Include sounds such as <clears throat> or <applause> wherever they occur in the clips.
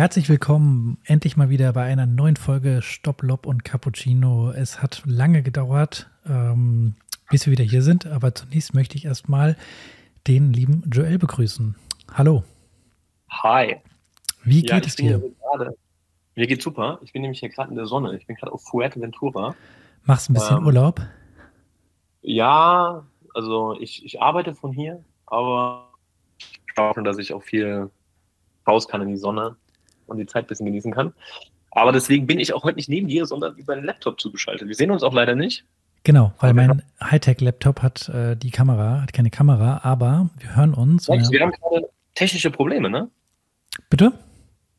Herzlich willkommen endlich mal wieder bei einer neuen Folge Stopp, Lob und Cappuccino. Es hat lange gedauert, ähm, bis wir wieder hier sind, aber zunächst möchte ich erstmal den lieben Joel begrüßen. Hallo. Hi. Wie geht ja, es dir? Grade, mir geht's super. Ich bin nämlich hier gerade in der Sonne. Ich bin gerade auf Fuerteventura. Machst ein bisschen ähm, Urlaub? Ja, also ich, ich arbeite von hier, aber ich schon, dass ich auch viel raus kann in die Sonne und die Zeit ein bisschen genießen kann. Aber deswegen bin ich auch heute nicht neben dir, sondern über den Laptop zugeschaltet. Wir sehen uns auch leider nicht. Genau, weil mein Hightech-Laptop hat äh, die Kamera, hat keine Kamera, aber wir hören uns. Ja, wir haben gerade technische Probleme, ne? Bitte?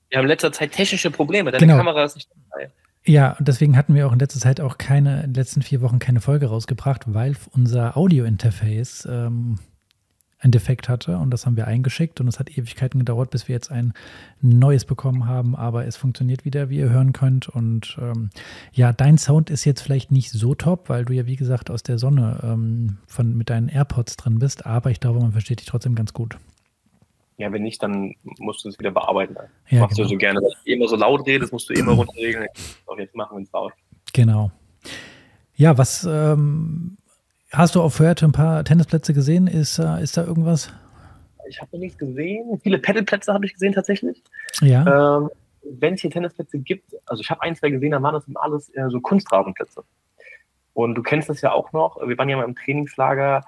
Wir haben in letzter Zeit technische Probleme. Deine genau. Kamera ist nicht dabei. Ja, und deswegen hatten wir auch in letzter Zeit auch keine, in den letzten vier Wochen keine Folge rausgebracht, weil unser Audio-Interface ähm, ein Defekt hatte und das haben wir eingeschickt und es hat Ewigkeiten gedauert, bis wir jetzt ein neues bekommen haben, aber es funktioniert wieder, wie ihr hören könnt und ähm, ja, dein Sound ist jetzt vielleicht nicht so top, weil du ja wie gesagt aus der Sonne ähm, von, mit deinen AirPods drin bist, aber ich glaube, man versteht dich trotzdem ganz gut. Ja, wenn nicht, dann musst du es wieder bearbeiten. Ja, Machst genau. du so gerne, dass du immer so laut redest, musst du immer runterregeln. Auch jetzt machen, wenn es laut. Genau. Ja, was ähm, Hast du auf Fuerte ein paar Tennisplätze gesehen? Ist, äh, ist da irgendwas? Ich habe noch nichts gesehen. <laughs> Viele Pedalplätze habe ich gesehen tatsächlich. Ja. Ähm, Wenn es hier Tennisplätze gibt, also ich habe ein, zwei gesehen, da waren das alles eher so Kunstrasenplätze. Und du kennst das ja auch noch. Wir waren ja mal im Trainingslager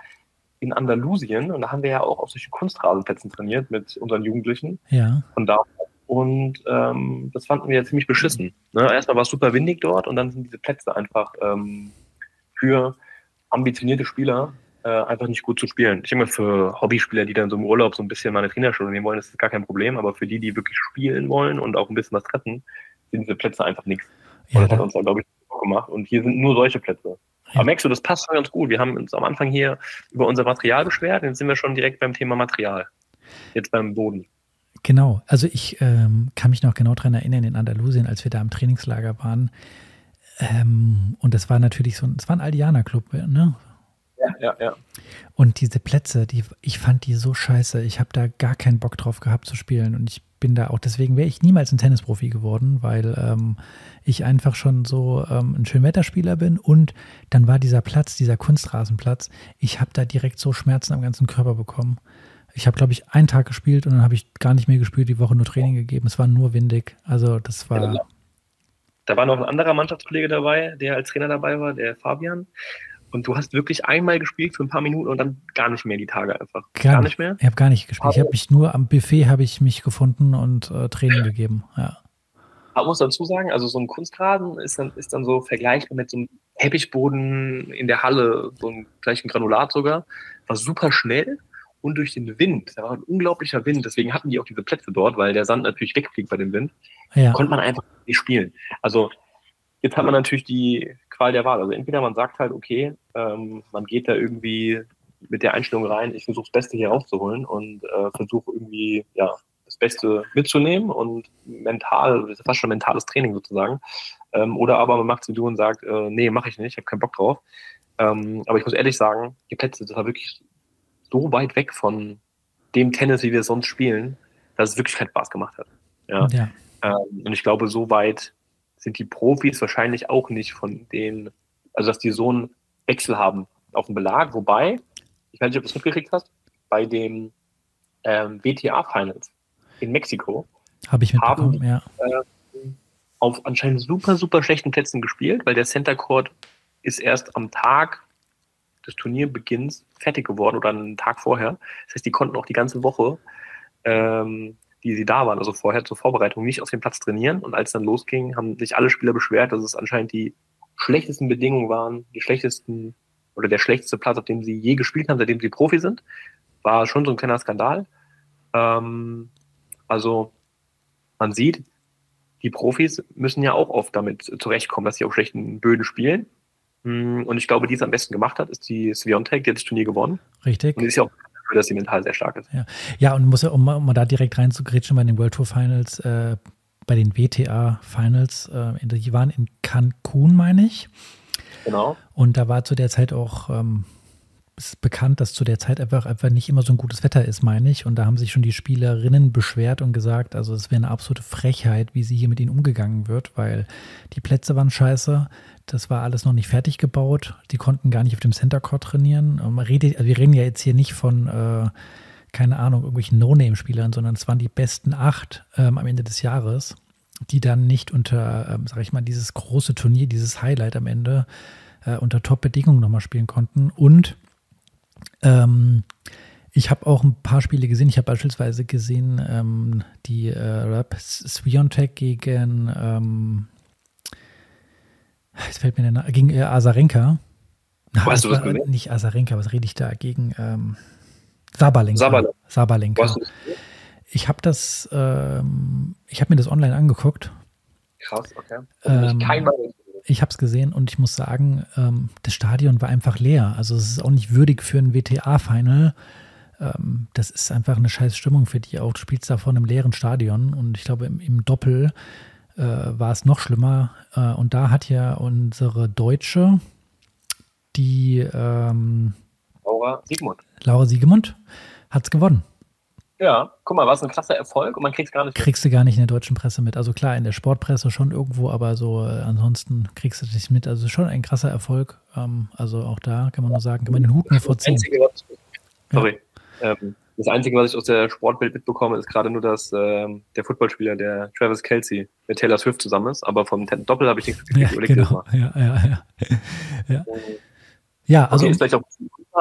in Andalusien und da haben wir ja auch auf solchen Kunstrasenplätzen trainiert mit unseren Jugendlichen. Ja. Und da und ähm, das fanden wir ziemlich beschissen. Ne? Erstmal war es super windig dort und dann sind diese Plätze einfach ähm, für ambitionierte Spieler äh, einfach nicht gut zu spielen. Ich denke mal, für Hobbyspieler, die dann so im Urlaub so ein bisschen mal eine Trainerstunde nehmen wollen, ist das gar kein Problem. Aber für die, die wirklich spielen wollen und auch ein bisschen was treffen, sind diese Plätze einfach nichts. Ja, das hat uns, glaube ich, gemacht. Und hier sind nur solche Plätze. Ja. Aber merkst du, das passt schon ganz gut. Wir haben uns am Anfang hier über unser Material beschwert, jetzt sind wir schon direkt beim Thema Material. Jetzt beim Boden. Genau, also ich ähm, kann mich noch genau daran erinnern, in Andalusien, als wir da im Trainingslager waren, ähm, und das war natürlich so, es war ein Aldianer-Club, ne? Ja, ja, ja. Und diese Plätze, die, ich fand die so scheiße. Ich habe da gar keinen Bock drauf gehabt zu spielen. Und ich bin da auch, deswegen wäre ich niemals ein Tennisprofi geworden, weil ähm, ich einfach schon so ähm, ein Schönwetterspieler bin. Und dann war dieser Platz, dieser Kunstrasenplatz, ich habe da direkt so Schmerzen am ganzen Körper bekommen. Ich habe, glaube ich, einen Tag gespielt und dann habe ich gar nicht mehr gespielt, die Woche nur Training gegeben. Es war nur windig. Also das war. Ja, da war noch ein anderer Mannschaftskollege dabei, der als Trainer dabei war, der Fabian. Und du hast wirklich einmal gespielt für ein paar Minuten und dann gar nicht mehr die Tage einfach. Gar, gar nicht mehr? Ich habe gar nicht gespielt. Ich habe mich nur am Buffet habe ich mich gefunden und äh, Training gegeben. Ja. Aber muss dazu sagen, also so ein Kunstrasen ist dann, ist dann so vergleichbar mit so einem Teppichboden in der Halle, so einem gleichen Granulat sogar. War super schnell und durch den Wind, da war ein unglaublicher Wind, deswegen hatten die auch diese Plätze dort, weil der Sand natürlich wegfliegt bei dem Wind, ja. konnte man einfach nicht spielen. Also jetzt hat man natürlich die Qual der Wahl. Also entweder man sagt halt, okay, ähm, man geht da irgendwie mit der Einstellung rein, ich versuche das Beste hier rauszuholen und äh, versuche irgendwie, ja, das Beste mitzunehmen und mental, das ist fast schon mentales Training sozusagen. Ähm, oder aber man macht es wie du und sagt, äh, nee, mache ich nicht, ich habe keinen Bock drauf. Ähm, aber ich muss ehrlich sagen, die Plätze, das war wirklich so weit weg von dem Tennis, wie wir es sonst spielen, dass es wirklich keinen Spaß gemacht hat. Ja. ja. Ähm, und ich glaube, so weit sind die Profis wahrscheinlich auch nicht von den, also dass die so einen Wechsel haben auf dem Belag. Wobei, ich weiß nicht, ob du es mitgekriegt hast, bei den ähm, WTA Finals in Mexiko Hab ich haben ja. äh, auf anscheinend super, super schlechten Plätzen gespielt, weil der Center Court ist erst am Tag des Turnierbeginns fertig geworden oder einen Tag vorher. Das heißt, die konnten auch die ganze Woche, ähm, die sie da waren, also vorher zur Vorbereitung, nicht auf dem Platz trainieren. Und als dann losging, haben sich alle Spieler beschwert, dass es anscheinend die schlechtesten Bedingungen waren, die schlechtesten oder der schlechteste Platz, auf dem sie je gespielt haben, seitdem sie Profi sind. War schon so ein kleiner Skandal. Ähm, also man sieht, die Profis müssen ja auch oft damit zurechtkommen, dass sie auf schlechten Böden spielen. Mm, und ich glaube, die es am besten gemacht hat, ist die Sviontek, die hat das Turnier gewonnen. Richtig. Und ist ja auch dafür, dass sie mental sehr stark ist. Ja, ja und muss ja, um, um mal da direkt reinzugrätschen bei den World Tour Finals, äh, bei den WTA Finals, äh, die waren in Cancun, meine ich. Genau. Und da war zu der Zeit auch ähm, ist bekannt, dass zu der Zeit einfach, einfach nicht immer so ein gutes Wetter ist, meine ich. Und da haben sich schon die Spielerinnen beschwert und gesagt, also es wäre eine absolute Frechheit, wie sie hier mit ihnen umgegangen wird, weil die Plätze waren scheiße. Das war alles noch nicht fertig gebaut. Die konnten gar nicht auf dem Center Court trainieren. Redet, also wir reden ja jetzt hier nicht von, äh, keine Ahnung, irgendwelchen No-Name-Spielern, sondern es waren die besten acht ähm, am Ende des Jahres, die dann nicht unter, ähm, sag ich mal, dieses große Turnier, dieses Highlight am Ende äh, unter Top-Bedingungen nochmal spielen konnten. Und ähm, ich habe auch ein paar Spiele gesehen. Ich habe beispielsweise gesehen ähm, die äh, Rap Sviontek gegen, ähm, jetzt fällt mir der Name, gegen äh, Azarenka. Weißt du was war, Nicht Azarenka, was rede ich da? Gegen ähm, Sabalenka. Sabalenka. Sabalenka. Ich habe das, ähm, ich habe mir das online angeguckt. Krass, okay. Ähm, kein ich habe es gesehen und ich muss sagen, ähm, das Stadion war einfach leer. Also es ist auch nicht würdig für ein WTA-Final. Ähm, das ist einfach eine scheiß Stimmung für die auch. Du spielst da vor einem leeren Stadion und ich glaube im, im Doppel äh, war es noch schlimmer. Äh, und da hat ja unsere Deutsche, die ähm, Laura Siegmund. Laura Siegemund hat es gewonnen. Ja, guck mal, war es ein krasser Erfolg und man kriegt es gar nicht mit. Kriegst du gar nicht in der deutschen Presse mit. Also klar, in der Sportpresse schon irgendwo, aber so äh, ansonsten kriegst du das nicht mit. Also schon ein krasser Erfolg. Ähm, also auch da kann man nur sagen, kann man den Hut nur vorziehen. Einzige, was, sorry. Ja. Ähm, das Einzige, was ich aus der Sportbild mitbekomme, ist gerade nur, dass ähm, der Footballspieler, der Travis Kelsey, mit Taylor Swift zusammen ist, aber vom Doppel habe ich nichts <laughs> gekriegt. Ja, genau. ja, ja, ja. ja. ja also. Okay, ist vielleicht auch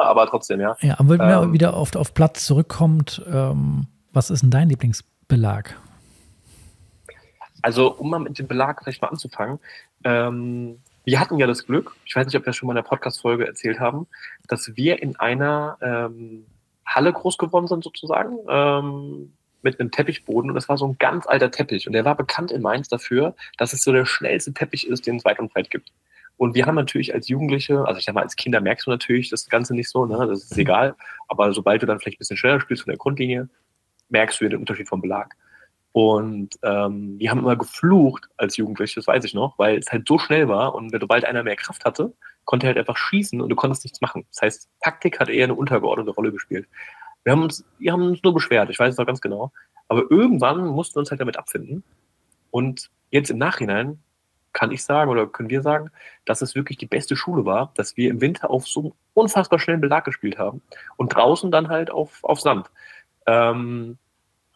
aber trotzdem, ja. Ja, aber wenn man ähm, wieder auf, auf Platz zurückkommt, ähm, was ist denn dein Lieblingsbelag? Also, um mal mit dem Belag vielleicht mal anzufangen, ähm, wir hatten ja das Glück, ich weiß nicht, ob wir das schon mal in der Podcast-Folge erzählt haben, dass wir in einer ähm, Halle groß geworden sind, sozusagen, ähm, mit einem Teppichboden. Und das war so ein ganz alter Teppich. Und der war bekannt in Mainz dafür, dass es so der schnellste Teppich ist, den es weit und breit gibt. Und wir haben natürlich als Jugendliche, also ich sag mal, als Kinder merkst du natürlich das Ganze nicht so, ne? das ist egal. Aber sobald du dann vielleicht ein bisschen schneller spielst von der Grundlinie, merkst du den Unterschied vom Belag. Und ähm, die haben immer geflucht als Jugendliche, das weiß ich noch, weil es halt so schnell war und sobald einer mehr Kraft hatte, konnte er halt einfach schießen und du konntest nichts machen. Das heißt, Taktik hat eher eine untergeordnete Rolle gespielt. Wir haben uns, wir haben uns nur beschwert, ich weiß es noch ganz genau. Aber irgendwann mussten wir uns halt damit abfinden. Und jetzt im Nachhinein kann ich sagen oder können wir sagen, dass es wirklich die beste Schule war, dass wir im Winter auf so unfassbar schnellen Belag gespielt haben und draußen dann halt auf, auf Sand. Ähm,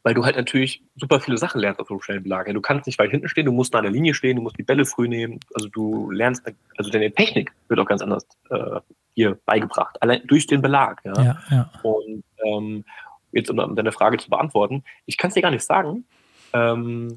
weil du halt natürlich super viele Sachen lernst auf so einem schnellen Belag. Du kannst nicht weit hinten stehen, du musst an der Linie stehen, du musst die Bälle früh nehmen. Also du lernst, also deine Technik wird auch ganz anders äh, hier beigebracht, allein durch den Belag. Ja, ja, ja. Und ähm, jetzt um deine Frage zu beantworten, ich kann es dir gar nicht sagen. Ähm,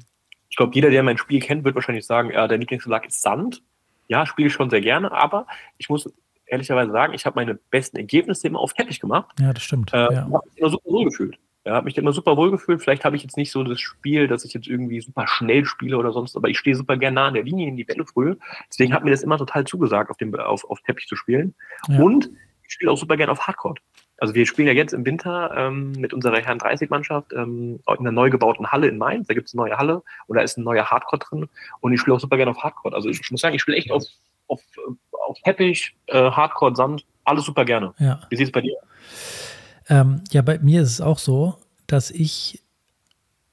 ich glaube, jeder, der mein Spiel kennt, wird wahrscheinlich sagen, ja, der Lieblingsbelag ist Sand. Ja, spiele ich schon sehr gerne, aber ich muss ehrlicherweise sagen, ich habe meine besten Ergebnisse immer auf Teppich gemacht. Ja, das stimmt. Äh, ja. habe mich immer super wohl gefühlt. Ja, habe mich immer super wohl gefühlt. Vielleicht habe ich jetzt nicht so das Spiel, dass ich jetzt irgendwie super schnell spiele oder sonst, aber ich stehe super gerne nah an der Linie in die Bälle früh. Deswegen hat mir das immer total zugesagt, auf, dem, auf, auf Teppich zu spielen. Ja. Und ich spiele auch super gerne auf Hardcore. Also wir spielen ja jetzt im Winter ähm, mit unserer Herren 30-Mannschaft ähm, in einer neu gebauten Halle in Mainz. Da gibt es eine neue Halle und da ist ein neuer Hardcore drin. Und ich spiele auch super gerne auf Hardcore. Also ich, muss sagen, ich spiele echt auf, auf, auf Teppich, äh, Hardcore, Sand, alles super gerne. Ja. Wie sieht es bei dir? Ähm, ja, bei mir ist es auch so, dass ich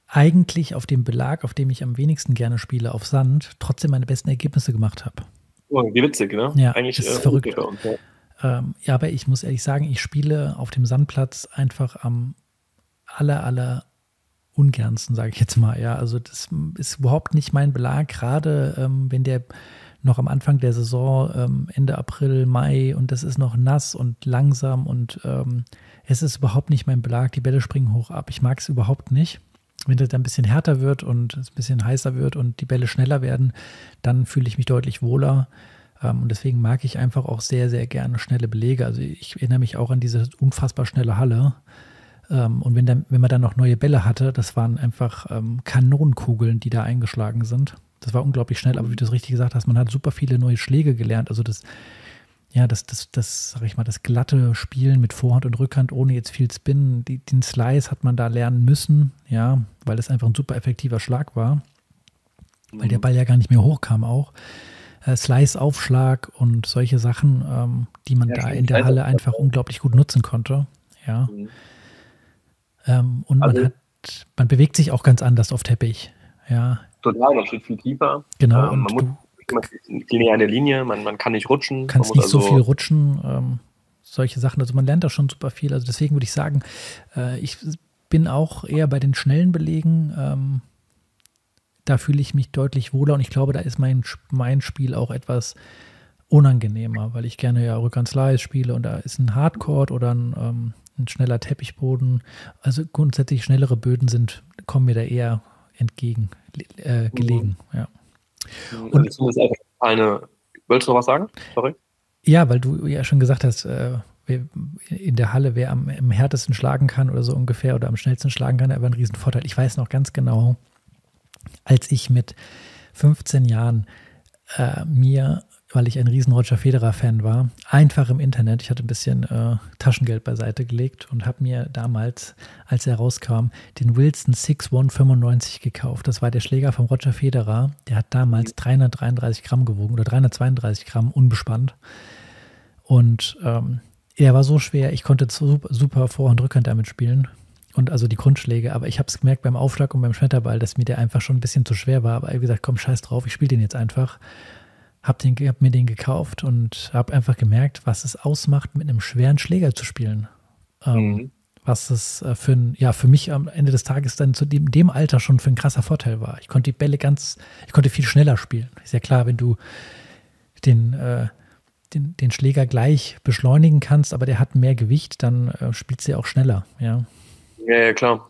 eigentlich auf dem Belag, auf dem ich am wenigsten gerne spiele, auf Sand, trotzdem meine besten Ergebnisse gemacht habe. Oh, wie witzig, ne? Ja, eigentlich das ist äh, verrückt. Uns, ja. Ähm, ja, aber ich muss ehrlich sagen, ich spiele auf dem Sandplatz einfach am aller, aller ungernsten, sage ich jetzt mal. Ja, also das ist überhaupt nicht mein Belag, gerade ähm, wenn der noch am Anfang der Saison, ähm, Ende April, Mai und das ist noch nass und langsam und ähm, es ist überhaupt nicht mein Belag. Die Bälle springen hoch ab. Ich mag es überhaupt nicht. Wenn das dann ein bisschen härter wird und es ein bisschen heißer wird und die Bälle schneller werden, dann fühle ich mich deutlich wohler. Ähm, und deswegen mag ich einfach auch sehr, sehr gerne schnelle Belege. Also ich erinnere mich auch an diese unfassbar schnelle Halle. Ähm, und wenn, dann, wenn man dann noch neue Bälle hatte, das waren einfach ähm, Kanonenkugeln, die da eingeschlagen sind. Das war unglaublich schnell, aber wie du es richtig gesagt hast, man hat super viele neue Schläge gelernt. Also das, ja, das, das, das, sag ich mal, das glatte Spielen mit Vorhand und Rückhand ohne jetzt viel Spin, die, den Slice hat man da lernen müssen, ja, weil es einfach ein super effektiver Schlag war. Weil der mhm. Ball ja gar nicht mehr hochkam auch äh, Slice-Aufschlag und solche Sachen, ähm, die man ja, da in der Halle einfach unglaublich gut nutzen konnte. Ja. Mhm. Ähm, und also, man hat, man bewegt sich auch ganz anders auf Teppich. Ja. Total, man steht viel tiefer. Genau. Ähm, man muss lineare Linie, man, man kann nicht rutschen. Kannst nicht also so viel rutschen, ähm, solche Sachen. Also man lernt da schon super viel. Also deswegen würde ich sagen, äh, ich bin auch eher bei den schnellen Belegen. Da fühle ich mich deutlich wohler und ich glaube, da ist mein, mein Spiel auch etwas unangenehmer, weil ich gerne ja Rückhandslice spiele und da ist ein Hardcore oder ein, ähm, ein schneller Teppichboden. Also grundsätzlich schnellere Böden sind, kommen mir da eher entgegen, äh, gelegen. Mhm. Ja. Und also ist eine, wolltest du noch was sagen? Sorry. Ja, weil du ja schon gesagt hast, äh, in der Halle, wer am, am härtesten schlagen kann oder so ungefähr oder am schnellsten schlagen kann, aber ein Riesenvorteil. Ich weiß noch ganz genau, als ich mit 15 Jahren äh, mir weil ich ein riesen Roger Federer-Fan war, einfach im Internet. Ich hatte ein bisschen äh, Taschengeld beiseite gelegt und habe mir damals, als er rauskam, den Wilson 6195 gekauft. Das war der Schläger von Roger Federer. Der hat damals 333 Gramm gewogen oder 332 Gramm unbespannt. Und ähm, er war so schwer, ich konnte super, super Vor- und Rückhand damit spielen. Und also die Grundschläge, aber ich habe es gemerkt beim Aufschlag und beim Schmetterball, dass mir der einfach schon ein bisschen zu schwer war. Aber ich habe gesagt, komm, scheiß drauf, ich spiele den jetzt einfach habe hab mir den gekauft und habe einfach gemerkt, was es ausmacht, mit einem schweren Schläger zu spielen. Ähm, mhm. Was es äh, für, ein, ja, für mich am Ende des Tages dann zu dem, dem, Alter schon für ein krasser Vorteil war. Ich konnte die Bälle ganz, ich konnte viel schneller spielen. Ist ja klar, wenn du den, äh, den, den Schläger gleich beschleunigen kannst, aber der hat mehr Gewicht, dann äh, spielt sie auch schneller, ja. Ja, ja, klar.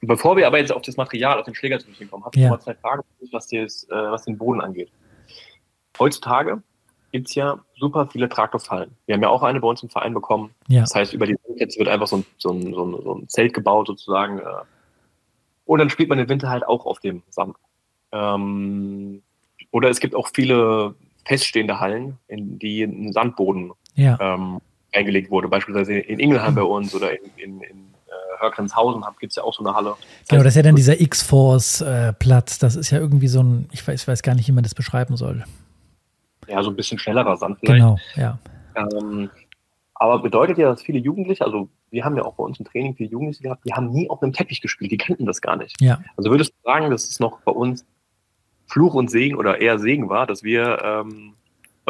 Bevor wir aber jetzt auf das Material, auf den Schläger zu sprechen kommen, habe ich ja. noch mal zwei Fragen, was, das, äh, was den Boden angeht heutzutage gibt es ja super viele Traktorfallen. Wir haben ja auch eine bei uns im Verein bekommen. Ja. Das heißt, über die Jetzt wird einfach so ein, so, ein, so, ein, so ein, Zelt gebaut sozusagen. Äh, und dann spielt man den Winter halt auch auf dem Sand. Ähm, oder es gibt auch viele feststehende Hallen, in die ein Sandboden ja. ähm, eingelegt wurde. Beispielsweise in Ingelheim bei uns oder in, in, in äh, Hörgrenzhausen gibt es ja auch so eine Halle. Genau, das ist ja dann dieser X-Force-Platz. Das ist ja irgendwie so ein, ich weiß, ich weiß gar nicht, wie man das beschreiben soll ja, so ein bisschen schnellerer Sand vielleicht. Genau, ja. Ähm, aber bedeutet ja, dass viele Jugendliche, also wir haben ja auch bei uns im Training viele Jugendliche gehabt, die haben nie auf einem Teppich gespielt, die kannten das gar nicht. Ja. Also würdest du sagen, dass es noch bei uns Fluch und Segen oder eher Segen war, dass wir ähm,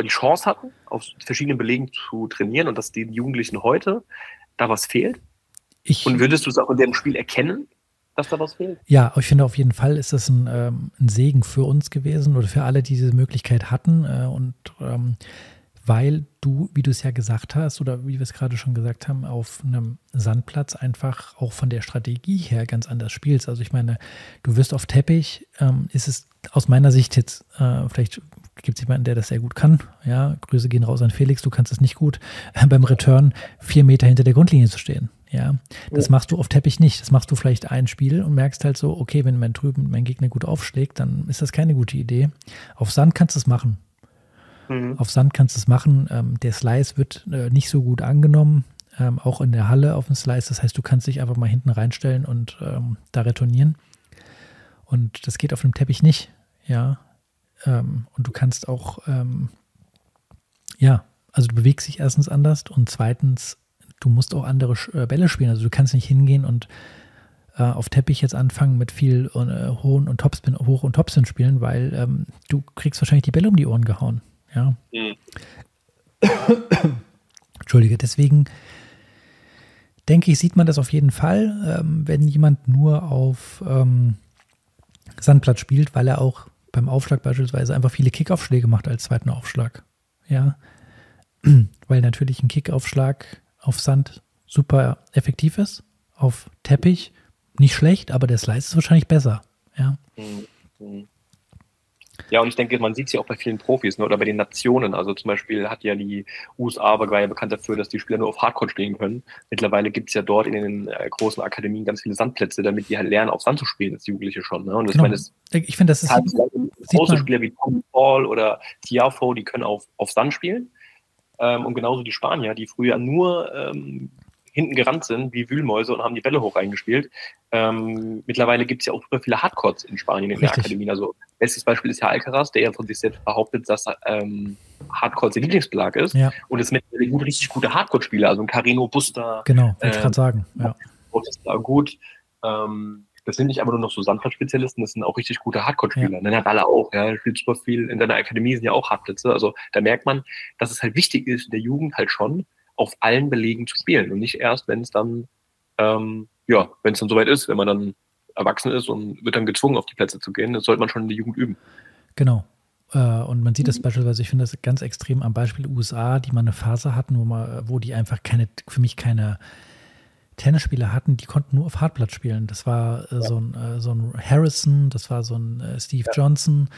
die Chance hatten, auf verschiedenen Belegen zu trainieren und dass den Jugendlichen heute da was fehlt? Ich, und würdest du es auch in dem Spiel erkennen, dass da was fehlt. Ja, ich finde auf jeden Fall ist das ein, ähm, ein Segen für uns gewesen oder für alle, die diese Möglichkeit hatten. Äh, und ähm, weil du, wie du es ja gesagt hast oder wie wir es gerade schon gesagt haben, auf einem Sandplatz einfach auch von der Strategie her ganz anders spielst. Also ich meine, du wirst auf Teppich, ähm, ist es aus meiner Sicht jetzt, äh, vielleicht gibt es jemanden, der das sehr gut kann. Ja, Grüße gehen raus an Felix, du kannst es nicht gut, äh, beim Return vier Meter hinter der Grundlinie zu stehen. Ja, das ja. machst du auf Teppich nicht. Das machst du vielleicht ein Spiel und merkst halt so, okay, wenn mein drüben mein Gegner gut aufschlägt, dann ist das keine gute Idee. Auf Sand kannst du es machen. Mhm. Auf Sand kannst du es machen. Ähm, der Slice wird äh, nicht so gut angenommen, ähm, auch in der Halle auf dem Slice. Das heißt, du kannst dich einfach mal hinten reinstellen und ähm, da retournieren. Und das geht auf dem Teppich nicht. Ja. Ähm, und du kannst auch, ähm, ja, also du bewegst dich erstens anders und zweitens du musst auch andere äh, Bälle spielen. Also du kannst nicht hingehen und äh, auf Teppich jetzt anfangen mit viel äh, hohen und Topspin, hoch und Topspin spielen, weil ähm, du kriegst wahrscheinlich die Bälle um die Ohren gehauen. Ja. Mhm. Entschuldige, deswegen denke ich, sieht man das auf jeden Fall, ähm, wenn jemand nur auf ähm, Sandplatz spielt, weil er auch beim Aufschlag beispielsweise einfach viele Kickaufschläge macht als zweiten Aufschlag. Ja. <clears throat> weil natürlich ein Kickaufschlag auf Sand super effektiv ist, auf Teppich nicht schlecht, aber der Slice ist wahrscheinlich besser. Ja. Mhm. Ja, und ich denke, man sieht es ja auch bei vielen Profis ne, oder bei den Nationen. Also zum Beispiel hat ja die USA war ja bekannt dafür, dass die Spieler nur auf Hardcore stehen können. Mittlerweile gibt es ja dort in den äh, großen Akademien ganz viele Sandplätze, damit die halt lernen, auf Sand zu spielen, als Jugendliche schon. Ne? Und das, genau. meine, das ich finde, das ist halt große Spieler wie Tom Paul oder Tiafo, die können auf, auf Sand spielen. Ähm, und genauso die Spanier, die früher nur ähm, hinten gerannt sind wie Wühlmäuse und haben die Bälle hoch reingespielt. Ähm, mittlerweile gibt es ja auch super viele Hardcourts in Spanien in Richtig. der Akademie. Also bestes Beispiel ist ja Alcaraz, der ja von sich selbst behauptet, dass ähm, Hardcore der Lieblingsbelag ist. Ja. Und es mit gut, richtig gute Hardcore-Spieler, also ein Carino Buster. Genau, wollte ich ähm, gerade sagen. Ja. Protestar gut. Ähm, das sind nicht einfach nur noch so Sandplatz-Spezialisten, das sind auch richtig gute Hardcore-Spieler. Ja. Nadal auch, ja, spielt super viel. In deiner Akademie sind ja auch Hardplätze. Also da merkt man, dass es halt wichtig ist, in der Jugend halt schon auf allen Belegen zu spielen und nicht erst, wenn es dann, ähm, ja, wenn es dann soweit ist, wenn man dann erwachsen ist und wird dann gezwungen, auf die Plätze zu gehen. Das sollte man schon in der Jugend üben. Genau. Äh, und man sieht das beispielsweise, ich finde das ganz extrem am Beispiel USA, die mal eine Phase hatten, wo man, wo die einfach keine, für mich keine Tennisspieler hatten, die konnten nur auf Hartplatz spielen. Das war äh, ja. so, ein, äh, so ein Harrison, das war so ein äh, Steve ja. Johnson.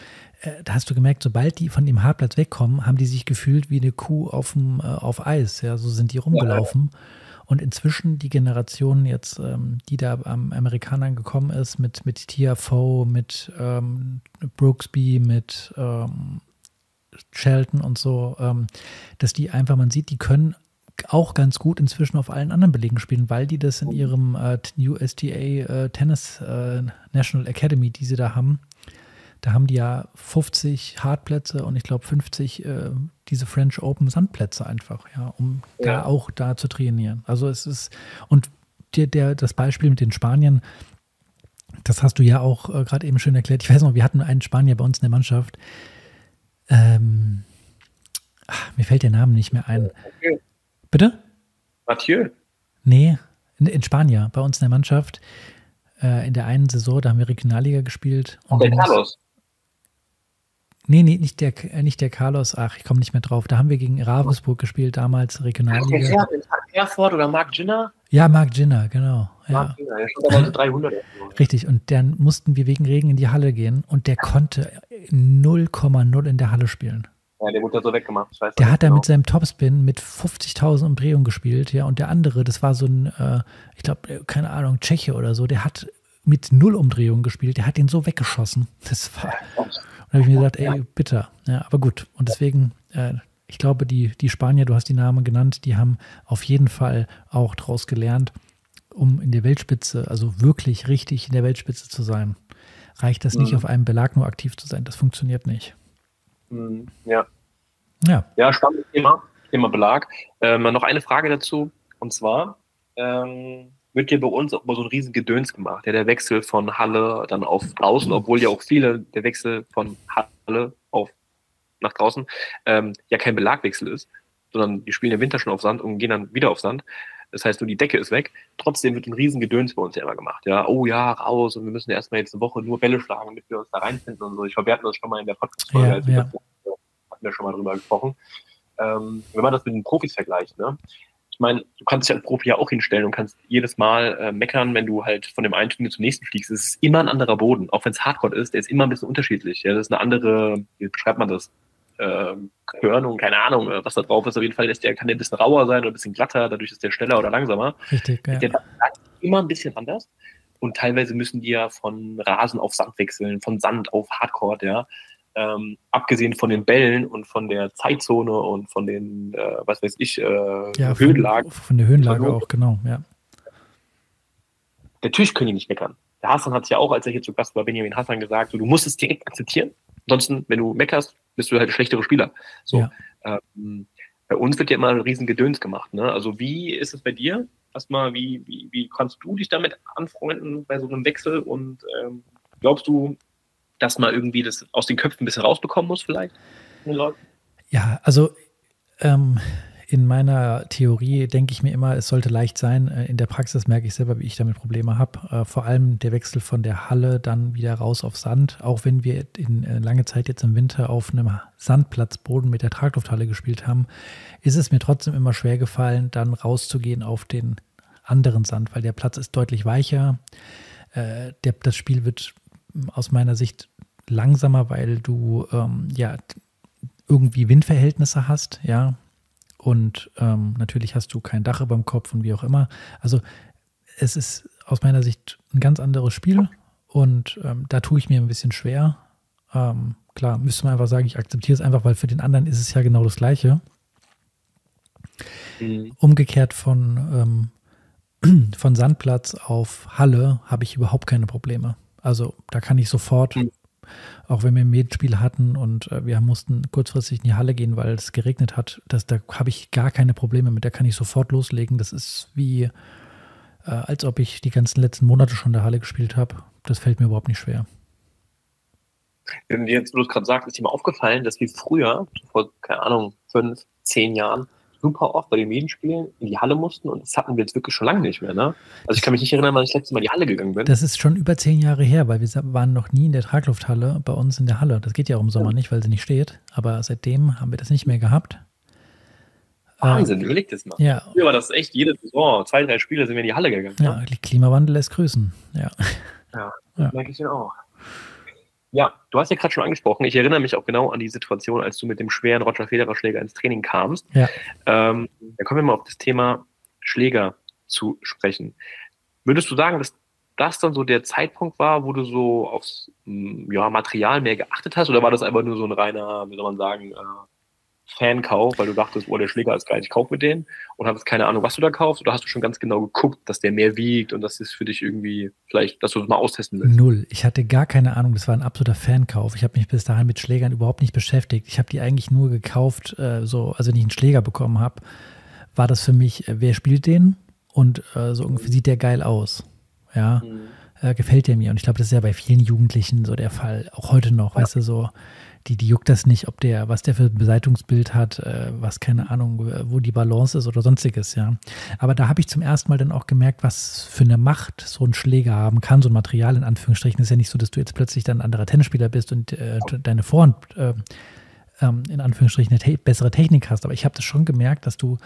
Äh, da hast du gemerkt, sobald die von dem Hartplatz wegkommen, haben die sich gefühlt wie eine Kuh auf, dem, äh, auf Eis. Ja, so sind die rumgelaufen. Ja, und inzwischen die Generation jetzt, ähm, die da am Amerikanern gekommen ist, mit, mit TFO, mit ähm, Brooksby, mit ähm, Shelton und so, ähm, dass die einfach, man sieht, die können auch ganz gut inzwischen auf allen anderen Belegen spielen, weil die das in ihrem äh, USTA äh, Tennis äh, National Academy, die sie da haben, da haben die ja 50 Hartplätze und ich glaube 50 äh, diese French Open Sandplätze einfach, ja, um ja. da auch da zu trainieren. Also es ist, und der, der, das Beispiel mit den Spaniern, das hast du ja auch äh, gerade eben schön erklärt. Ich weiß noch, wir hatten einen Spanier bei uns in der Mannschaft. Ähm, ach, mir fällt der Name nicht mehr ein. Okay. Bitte? Mathieu? Nee, in, in Spanien, bei uns in der Mannschaft. Äh, in der einen Saison, da haben wir Regionalliga gespielt. Und der Carlos? Nee, nee, nicht der, äh, nicht der Carlos, ach, ich komme nicht mehr drauf. Da haben wir gegen Ravensburg gespielt, damals Regionalliga. Ach, Herford oder Mark Ginner? Ja, Mark Ginner, genau. Mark Ginner, der stand damals 300. Richtig, und dann mussten wir wegen Regen in die Halle gehen und der konnte 0,0 in der Halle spielen. Ja, der wurde da so weggemacht. Ich weiß der hat da genau. mit seinem Topspin mit 50.000 Umdrehungen gespielt, ja, und der andere, das war so ein, äh, ich glaube, äh, keine Ahnung, Tscheche oder so, der hat mit null Umdrehungen gespielt, der hat den so weggeschossen. <laughs> Das war. Und da habe ich mir gesagt, ey, bitter. Ja, aber gut. Und deswegen, äh, ich glaube, die, die Spanier, du hast die Namen genannt, die haben auf jeden Fall auch daraus gelernt, um in der Weltspitze, also wirklich richtig in der Weltspitze zu sein. Reicht das mhm. nicht, auf einem Belag nur aktiv zu sein? Das funktioniert nicht. Mhm. Ja. Ja. Ja, spannendes Thema, Thema Belag. Ähm, noch eine Frage dazu, und zwar ähm, wird ja bei uns auch mal so ein riesen Gedöns gemacht. Ja, der Wechsel von Halle dann auf draußen, obwohl ja auch viele der Wechsel von Halle auf nach draußen ähm, ja kein Belagwechsel ist, sondern die spielen im Winter schon auf Sand und gehen dann wieder auf Sand. Das heißt, nur die Decke ist weg. Trotzdem wird ein riesen Gedöns bei uns ja immer gemacht. Ja, oh ja, raus und wir müssen erstmal jetzt eine Woche nur Bälle schlagen, damit wir uns da reinfinden und so. Ich verwerte das schon mal in der Podcast-Folge, ja, als ja. hatten wir schon mal drüber gesprochen. Ähm, wenn man das mit den Profis vergleicht, ne? Ich meine, du kannst dich als Profi ja auch hinstellen und kannst jedes Mal äh, meckern, wenn du halt von dem einen Turnier zum nächsten fliegst. Es ist immer ein anderer Boden, auch wenn es Hardcore ist, der ist immer ein bisschen unterschiedlich. Ja? Das ist eine andere, wie beschreibt man das? Äh, Körnung, keine Ahnung, äh, was da drauf ist. Auf jeden Fall ist der, kann der ein bisschen rauer sein oder ein bisschen glatter, dadurch ist der schneller oder langsamer. Richtig, ja. Der ist immer ein bisschen anders. Und teilweise müssen die ja von Rasen auf Sand wechseln, von Sand auf Hardcore, ja. Ähm, abgesehen von den Bällen und von der Zeitzone und von den, äh, was weiß ich, äh, ja, Höhenlagen. Von, von der Höhenlage auch, genau, ja. Natürlich können die nicht meckern. Der Hassan hat es ja auch, als er hier zu Gast war, Benjamin Hassan gesagt, so, du musst es direkt akzeptieren. Ansonsten, wenn du meckerst, bist du halt ein schlechterer Spieler. So. Ja. Ähm, bei uns wird ja immer ein riesen Gedöns gemacht. Ne? Also wie ist es bei dir? Erstmal, wie, wie, wie kannst du dich damit anfreunden bei so einem Wechsel? Und ähm, glaubst du, dass man irgendwie das aus den Köpfen ein bisschen rausbekommen muss vielleicht? Ja, also ähm, in meiner Theorie denke ich mir immer, es sollte leicht sein. Äh, in der Praxis merke ich selber, wie ich damit Probleme habe. Äh, vor allem der Wechsel von der Halle dann wieder raus auf Sand. Auch wenn wir in äh, lange Zeit jetzt im Winter auf einem Sandplatzboden mit der Traglufthalle gespielt haben, ist es mir trotzdem immer schwer gefallen, dann rauszugehen auf den anderen Sand, weil der Platz ist deutlich weicher. Das Spiel wird aus meiner Sicht langsamer, weil du ähm, ja irgendwie Windverhältnisse hast, ja, und ähm, natürlich hast du kein Dach über dem Kopf und wie auch immer. Also es ist aus meiner Sicht ein ganz anderes Spiel und ähm, da tue ich mir ein bisschen schwer. Ähm, klar, müsste man einfach sagen, ich akzeptiere es einfach, weil für den anderen ist es ja genau das Gleiche. Mhm. Umgekehrt von, ähm, <clears throat> von Sandplatz auf Halle habe ich überhaupt keine Probleme. Also da kann ich sofort mhm. Auch wenn wir ein Medspiel hatten und äh, wir mussten kurzfristig in die Halle gehen, weil es geregnet hat, das, da habe ich gar keine Probleme mit. Da kann ich sofort loslegen. Das ist wie, äh, als ob ich die ganzen letzten Monate schon in der Halle gespielt habe. Das fällt mir überhaupt nicht schwer. Jetzt, wo du es gerade sagst, ist dir mal aufgefallen, dass wir früher, vor, keine Ahnung, fünf, zehn Jahren, super oft bei den Medienspielen in die Halle mussten und das hatten wir jetzt wirklich schon lange nicht mehr. Ne? Also ich kann mich nicht erinnern, wann ich das letzte Mal in die Halle gegangen bin. Das ist schon über zehn Jahre her, weil wir waren noch nie in der Traglufthalle bei uns in der Halle. Das geht ja auch im Sommer ja. nicht, weil sie nicht steht. Aber seitdem haben wir das nicht mehr gehabt. Wahnsinn, äh, überleg das mal. Ja. Früher war das echt jede Saison, zwei, drei Spiele sind wir in die Halle gegangen. Ja, ne? Klimawandel lässt grüßen. Ja, ja, ja. merke ich den auch. Ja, du hast ja gerade schon angesprochen, ich erinnere mich auch genau an die Situation, als du mit dem schweren Roger Federer Schläger ins Training kamst. Ja. Ähm, da kommen wir mal auf das Thema Schläger zu sprechen. Würdest du sagen, dass das dann so der Zeitpunkt war, wo du so aufs ja, Material mehr geachtet hast? Oder war das einfach nur so ein reiner, wie soll man sagen, äh, Fankauf, weil du dachtest, oh, der Schläger ist geil, ich kaufe mit denen und hast keine Ahnung, was du da kaufst? Oder hast du schon ganz genau geguckt, dass der mehr wiegt und das ist für dich irgendwie vielleicht, dass du das mal austesten willst? Null. Ich hatte gar keine Ahnung, das war ein absoluter Fankauf. Ich habe mich bis dahin mit Schlägern überhaupt nicht beschäftigt. Ich habe die eigentlich nur gekauft, äh, so, also wenn ich einen Schläger bekommen habe, war das für mich, äh, wer spielt den und äh, so ungefähr sieht der geil aus. Ja. Mhm. Äh, gefällt der mir. Und ich glaube, das ist ja bei vielen Jugendlichen so der Fall. Auch heute noch, ja. weißt du, so die, die juckt das nicht, ob der, was der für ein Beseitungsbild hat, äh, was keine Ahnung, wo die Balance ist oder sonstiges, ja. Aber da habe ich zum ersten Mal dann auch gemerkt, was für eine Macht so ein Schläger haben kann, so ein Material in Anführungsstrichen. Es ist ja nicht so, dass du jetzt plötzlich dann ein anderer Tennisspieler bist und äh, deine Vorhand äh, ähm, in Anführungsstrichen eine te bessere Technik hast. Aber ich habe das schon gemerkt, dass du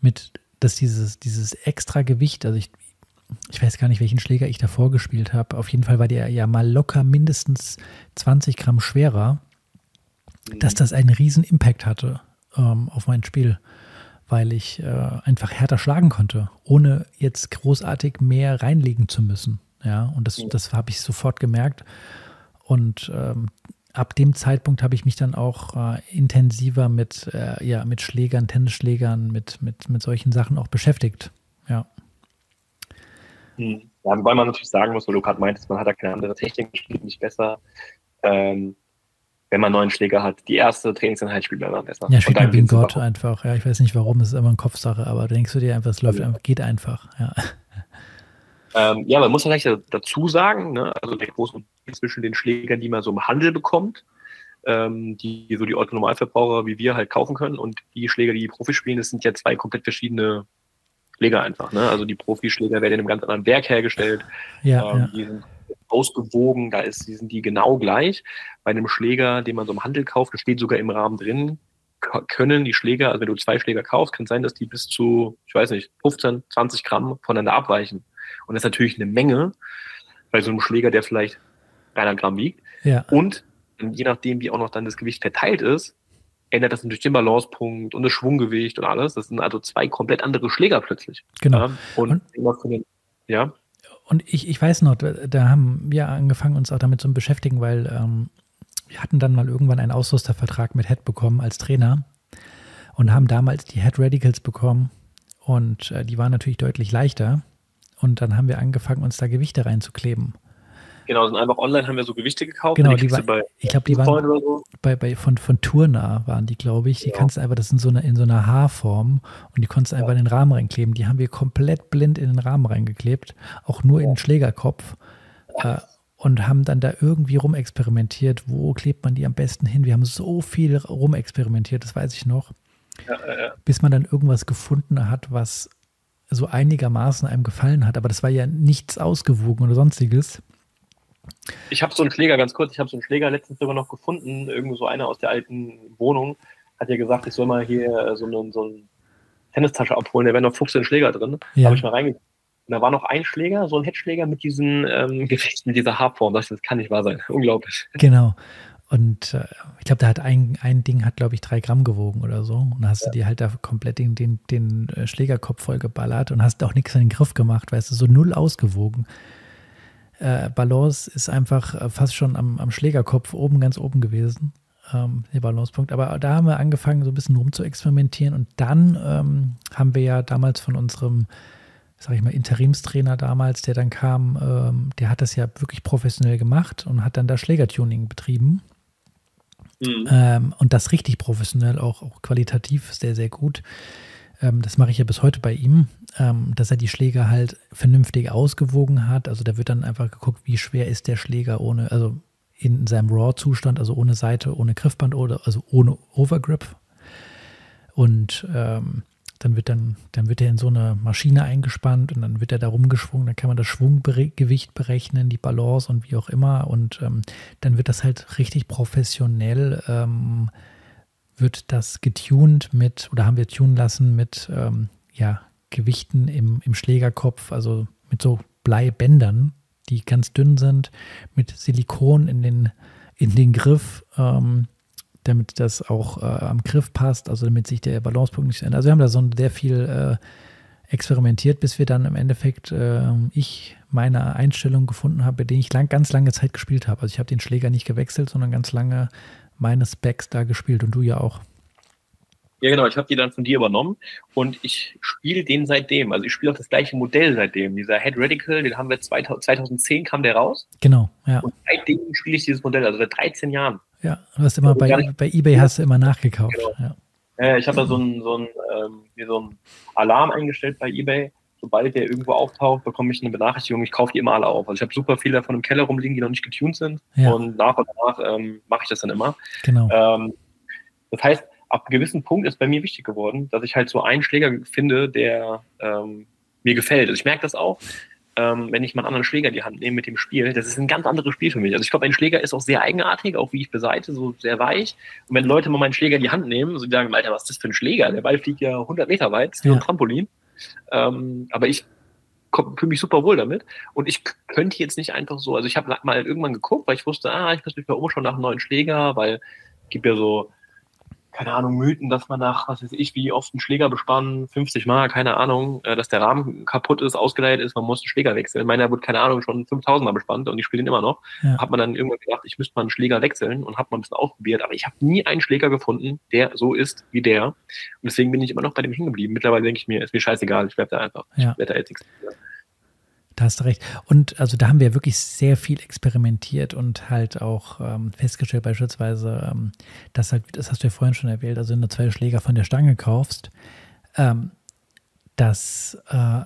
mit, dass dieses, dieses extra Gewicht, also ich, ich weiß gar nicht, welchen Schläger ich davor gespielt habe. Auf jeden Fall war der ja mal locker mindestens 20 Gramm schwerer dass das einen riesen Impact hatte ähm, auf mein Spiel, weil ich äh, einfach härter schlagen konnte, ohne jetzt großartig mehr reinlegen zu müssen. Ja, und das, das habe ich sofort gemerkt. Und ähm, ab dem Zeitpunkt habe ich mich dann auch äh, intensiver mit, äh, ja, mit Schlägern, Tennisschlägern, mit, mit, mit solchen Sachen auch beschäftigt. Ja. Hm. Ja, weil man natürlich sagen muss, weil du gerade meintest, man hat da keine andere Technik, spielt nicht besser. Ähm, wenn man neuen Schläger hat. Die erste Trainingseinheit spielt man immer besser. Ja, spielt man wie ein Gott einfach. Ja, ich weiß nicht warum, es ist immer eine Kopfsache, aber denkst du dir einfach, es läuft einfach, geht einfach. Ja. Ähm, ja, man muss vielleicht dazu sagen, ne, also der große Unterschied zwischen den Schlägern, die man so im Handel bekommt, ähm, die so die Autonormalverbraucher wie wir halt kaufen können und die Schläger, die, die Profis spielen, das sind ja zwei komplett verschiedene Schläger einfach. Ne? Also die Profischläger werden in einem ganz anderen Werk hergestellt. Ja, ähm, ja. Die sind ausgewogen, da ist, sind die genau gleich. Bei einem Schläger, den man so im Handel kauft, das steht sogar im Rahmen drin, können die Schläger, also wenn du zwei Schläger kaufst, kann sein, dass die bis zu, ich weiß nicht, 15, 20 Gramm voneinander abweichen. Und das ist natürlich eine Menge bei so einem Schläger, der vielleicht 300 Gramm wiegt. Ja. Und je nachdem, wie auch noch dann das Gewicht verteilt ist, ändert das natürlich den Balancepunkt und das Schwunggewicht und alles. Das sind also zwei komplett andere Schläger plötzlich. Genau. Ja, und, und ja und ich, ich weiß noch, da haben wir angefangen, uns auch damit zu beschäftigen, weil ähm, wir hatten dann mal irgendwann einen Ausrüstervertrag mit Head bekommen als Trainer und haben damals die Head Radicals bekommen und äh, die waren natürlich deutlich leichter. Und dann haben wir angefangen, uns da Gewichte reinzukleben. Genau, sind einfach online haben wir so Gewichte gekauft. Genau, die, die war, ich glaube, die waren so. bei, bei, von, von Tourna waren die, glaube ich. Die ja. kannst du einfach, das sind so eine, in so einer Haarform und die konntest du einfach ja. in den Rahmen reinkleben. Die haben wir komplett blind in den Rahmen reingeklebt, auch nur ja. in den Schlägerkopf. Äh, und haben dann da irgendwie rumexperimentiert, wo klebt man die am besten hin. Wir haben so viel rumexperimentiert, das weiß ich noch. Bis man dann irgendwas gefunden hat, was so einigermaßen einem gefallen hat. Aber das war ja nichts ausgewogen oder sonstiges. Ich habe so einen Schläger, ganz kurz, ich habe so einen Schläger letztens sogar noch gefunden, irgendwo so einer aus der alten Wohnung, hat ja gesagt, ich soll mal hier so eine, so eine Tennistasche abholen, da wäre noch 15 Schläger drin. Ja. habe ich mal reingeguckt. Und da war noch ein Schläger, so ein Headschläger mit diesen ähm, <laughs> Gewichten, mit dieser Haarform. Das, kann nicht wahr sein. <laughs> Unglaublich. Genau. Und äh, ich glaube, da hat ein, ein Ding hat, glaube ich, drei Gramm gewogen oder so. Und dann hast ja. du dir halt da komplett den, den, den äh, Schlägerkopf voll geballert und hast auch nichts in den Griff gemacht, weißt du, so null ausgewogen äh, Balance ist einfach äh, fast schon am, am Schlägerkopf oben, ganz oben gewesen, ähm, der Balancepunkt. Aber da haben wir angefangen, so ein bisschen rum zu experimentieren. Und dann ähm, haben wir ja damals von unserem sag ich mal, Interimstrainer damals, der dann kam, ähm, der hat das ja wirklich professionell gemacht und hat dann da Schlägertuning betrieben. Mhm. Ähm, und das richtig professionell, auch, auch qualitativ sehr, sehr gut. Ähm, das mache ich ja bis heute bei ihm, ähm, dass er die Schläger halt vernünftig ausgewogen hat. Also da wird dann einfach geguckt, wie schwer ist der Schläger ohne, also in seinem Raw-Zustand, also ohne Seite, ohne Griffband oder also ohne Overgrip. Und ähm, dann wird dann, dann wird er in so eine Maschine eingespannt und dann wird er da rumgeschwungen, dann kann man das Schwunggewicht berechnen, die Balance und wie auch immer. Und ähm, dann wird das halt richtig professionell, ähm, wird das getuned mit, oder haben wir tunen lassen mit ähm, ja, Gewichten im, im Schlägerkopf, also mit so Bleibändern, die ganz dünn sind, mit Silikon in den, in den Griff. Ähm, damit das auch äh, am Griff passt, also damit sich der Balancepunkt nicht ändert. Also wir haben da so sehr viel äh, experimentiert, bis wir dann im Endeffekt äh, ich meine Einstellung gefunden habe, bei denen ich lang, ganz lange Zeit gespielt habe. Also ich habe den Schläger nicht gewechselt, sondern ganz lange meine Specs da gespielt und du ja auch. Ja, genau, ich habe die dann von dir übernommen und ich spiele den seitdem. Also ich spiele auch das gleiche Modell seitdem. Dieser Head Radical, den haben wir 2010 kam der raus. Genau, ja. Und seitdem spiele ich dieses Modell, also seit 13 Jahren. Ja, du hast immer bei, bei eBay hast du immer nachgekauft. Genau. Ja. ja. ich habe da so einen so ein, ähm, so ein Alarm eingestellt bei eBay. Sobald der irgendwo auftaucht, bekomme ich eine Benachrichtigung. Ich kaufe die immer alle auf. Also ich habe super viele davon im Keller rumliegen, die noch nicht getuned sind. Ja. Und nach und nach ähm, mache ich das dann immer. Genau. Ähm, das heißt, ab einem gewissen Punkt ist bei mir wichtig geworden, dass ich halt so einen Schläger finde, der ähm, mir gefällt. Also ich merke das auch ähm, wenn ich mal einen anderen Schläger in die Hand nehme mit dem Spiel, das ist ein ganz anderes Spiel für mich. Also ich glaube, mein Schläger ist auch sehr eigenartig, auch wie ich beseite, so sehr weich. Und wenn Leute mal meinen Schläger in die Hand nehmen, so die sagen, Alter, was ist das für ein Schläger? Der Ball fliegt ja 100 Meter weit, ist ja. ein Trampolin. Ähm, aber ich fühle mich super wohl damit. Und ich könnte jetzt nicht einfach so, also ich habe mal irgendwann geguckt, weil ich wusste, ah, ich muss mich mal umschauen nach einem neuen Schläger, weil es gibt ja so keine Ahnung, Mythen, dass man nach, was weiß ich, wie oft einen Schläger bespannen, 50 Mal, keine Ahnung, äh, dass der Rahmen kaputt ist, ausgeleitet ist, man muss einen Schläger wechseln. Meiner wurde, keine Ahnung, schon 5000 Mal bespannt und ich spiele den immer noch. Ja. Hat man dann irgendwann gedacht, ich müsste mal einen Schläger wechseln und habe mal ein bisschen ausprobiert, aber ich habe nie einen Schläger gefunden, der so ist wie der. Und deswegen bin ich immer noch bei dem hängen geblieben. Mittlerweile denke ich mir, ist mir scheißegal, ich bleib da einfach. Ja. Ich werde da jetzt nichts. Da hast du recht. Und also da haben wir wirklich sehr viel experimentiert und halt auch ähm, festgestellt, beispielsweise, ähm, dass halt, das hast du ja vorhin schon erwähnt, also wenn du zwei Schläger von der Stange kaufst, ähm, dass äh,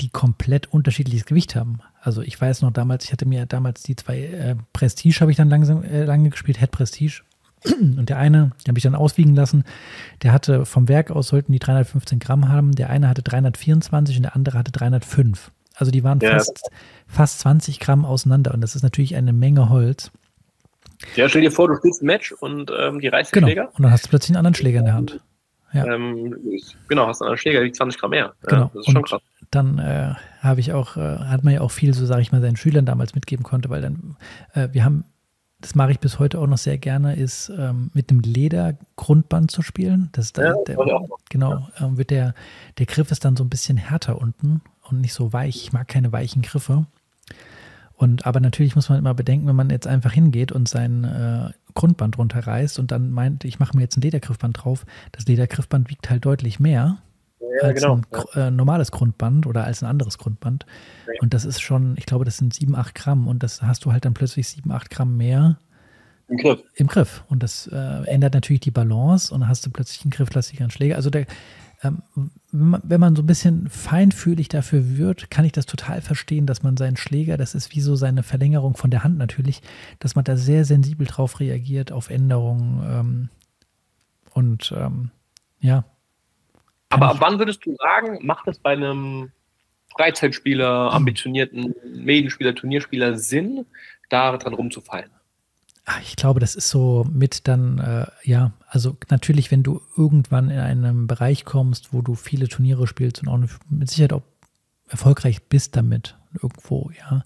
die komplett unterschiedliches Gewicht haben. Also ich weiß noch damals, ich hatte mir damals die zwei äh, Prestige habe ich dann langsam äh, lange gespielt, Head Prestige. <clears throat> Und der eine, den habe ich dann auswiegen lassen, der hatte vom Werk aus sollten die 315 Gramm haben. Der eine hatte 324 und der andere hatte 305. Also die waren ja. fast, fast 20 Gramm auseinander und das ist natürlich eine Menge Holz. Ja, stell dir vor, du spielst ein Match und ähm, die reißt genau. Schläger. Und dann hast du plötzlich einen anderen Schläger in der Hand. Ja. Ähm, genau, hast einen anderen Schläger, die 20 Gramm mehr. Genau. Ja, das ist schon krass. Dann äh, habe ich auch, äh, hat man ja auch viel, so sage ich mal, seinen Schülern damals mitgeben konnte, weil dann, äh, wir haben das mache ich bis heute auch noch sehr gerne, ist ähm, mit einem Ledergrundband zu spielen. Das ist dann, ja, der, genau, ähm, wird der, der Griff ist dann so ein bisschen härter unten und nicht so weich. Ich mag keine weichen Griffe. Und aber natürlich muss man immer bedenken, wenn man jetzt einfach hingeht und sein äh, Grundband runterreißt und dann meint, ich mache mir jetzt ein Ledergriffband drauf, das Ledergriffband wiegt halt deutlich mehr ja, als genau. ein äh, normales Grundband oder als ein anderes Grundband. Ja. Und das ist schon, ich glaube, das sind 7, 8 Gramm und das hast du halt dann plötzlich 7, 8 Gramm mehr im Griff. Im Griff. Und das äh, ändert natürlich die Balance und hast du plötzlich einen grifflastigeren Schläger. Also der, ähm, wenn man so ein bisschen feinfühlig dafür wird, kann ich das total verstehen, dass man seinen Schläger, das ist wie so seine Verlängerung von der Hand natürlich, dass man da sehr sensibel drauf reagiert, auf Änderungen. Ähm, und ähm, ja. Aber ab wann würdest du sagen, macht es bei einem Freizeitspieler, ambitionierten Medienspieler, Turnierspieler Sinn, da dran rumzufallen? Ich glaube, das ist so mit dann, äh, ja, also natürlich, wenn du irgendwann in einen Bereich kommst, wo du viele Turniere spielst und auch mit Sicherheit auch erfolgreich bist damit irgendwo, ja,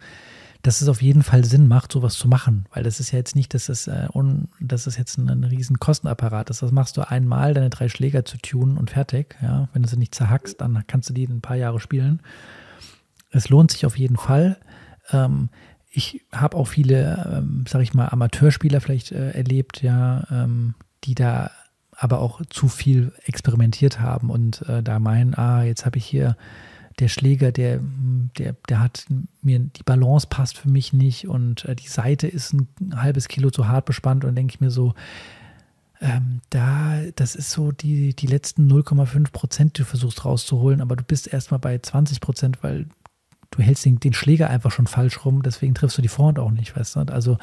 dass es auf jeden Fall Sinn macht, sowas zu machen, weil das ist ja jetzt nicht, dass es, äh, un, dass es jetzt ein, ein riesen Kostenapparat ist. Das machst du einmal, deine drei Schläger zu tunen und fertig, ja. Wenn du sie nicht zerhackst, dann kannst du die in ein paar Jahre spielen. Es lohnt sich auf jeden Fall. Ähm, ich habe auch viele, ähm, sag ich mal, Amateurspieler vielleicht äh, erlebt, ja, ähm, die da aber auch zu viel experimentiert haben und äh, da meinen, ah, jetzt habe ich hier der Schläger, der, der, der hat mir, die Balance passt für mich nicht und äh, die Seite ist ein halbes Kilo zu hart bespannt und denke ich mir so, ähm, da, das ist so die, die letzten 0,5 Prozent, die du versuchst rauszuholen, aber du bist erstmal bei 20 Prozent, weil du hältst den, den Schläger einfach schon falsch rum, deswegen triffst du die Vorhand auch nicht, weißt du? Also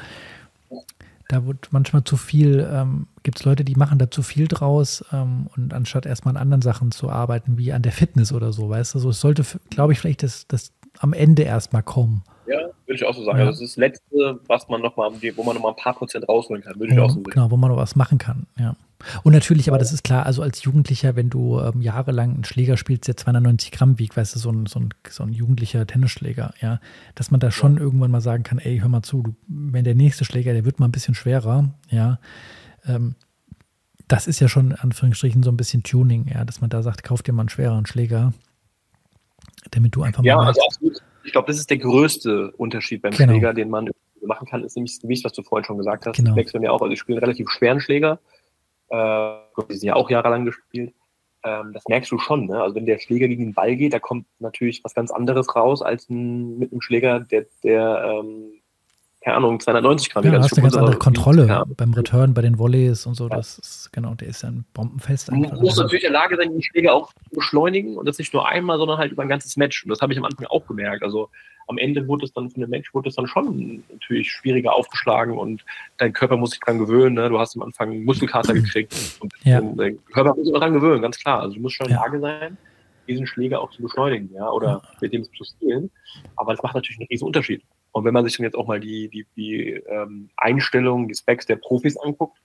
da wird manchmal zu viel, ähm, gibt es Leute, die machen da zu viel draus ähm, und anstatt erstmal an anderen Sachen zu arbeiten, wie an der Fitness oder so, weißt du, so es sollte, glaube ich, vielleicht das, das am Ende erstmal kommen. Ja, würde ich auch so sagen. Ja. Also das ist das Letzte, was man noch mal, wo man noch mal ein paar Prozent rausholen kann, würde ich auch so sagen. Genau, wo man noch was machen kann, ja. Und natürlich, aber das ist klar, also als Jugendlicher, wenn du ähm, jahrelang einen Schläger spielst, der 290 Gramm wiegt, weißt du, so ein, so ein, so ein jugendlicher Tennisschläger, ja, dass man da schon ja. irgendwann mal sagen kann, ey, hör mal zu, du, wenn der nächste Schläger, der wird mal ein bisschen schwerer, ja, ähm, das ist ja schon in Anführungsstrichen so ein bisschen Tuning, ja, dass man da sagt, kauf dir mal einen schwereren Schläger, damit du einfach mal. Ja, also absolut. Ich glaube, das ist der größte Unterschied beim genau. Schläger, den man machen kann, ist nämlich das Gewicht, was du vorhin schon gesagt hast. Genau. Ich wechsle mir auch, also ich spiele einen relativ schweren Schläger, äh, die sind ja auch jahrelang gespielt. Ähm, das merkst du schon. Ne? Also wenn der Schläger gegen den Ball geht, da kommt natürlich was ganz anderes raus als ein, mit einem Schläger, der, der ähm, keine Ahnung, 290 Gramm. Ja, du hast eine ganz andere Kontrolle ja. beim Return, bei den Volleys und so. Ja. Das ist, genau, der ist ja ein bombenfest. Du musst natürlich in der Lage sein, die Schläge auch zu beschleunigen und das nicht nur einmal, sondern halt über ein ganzes Match. Und das habe ich am Anfang auch gemerkt. Also am Ende wurde es dann von dem Mensch wurde es dann schon natürlich schwieriger aufgeschlagen und dein Körper muss sich dran gewöhnen. Ne? Du hast am Anfang Muskelkater gekriegt und ja. dein Körper muss sich dran gewöhnen, ganz klar. Also du musst schon in der Lage sein, diesen Schläger auch zu beschleunigen, ja, oder mit dem zu spielen. Aber das macht natürlich einen riesen Unterschied. Und wenn man sich dann jetzt auch mal die, die, die ähm, Einstellungen, die Specs der Profis anguckt,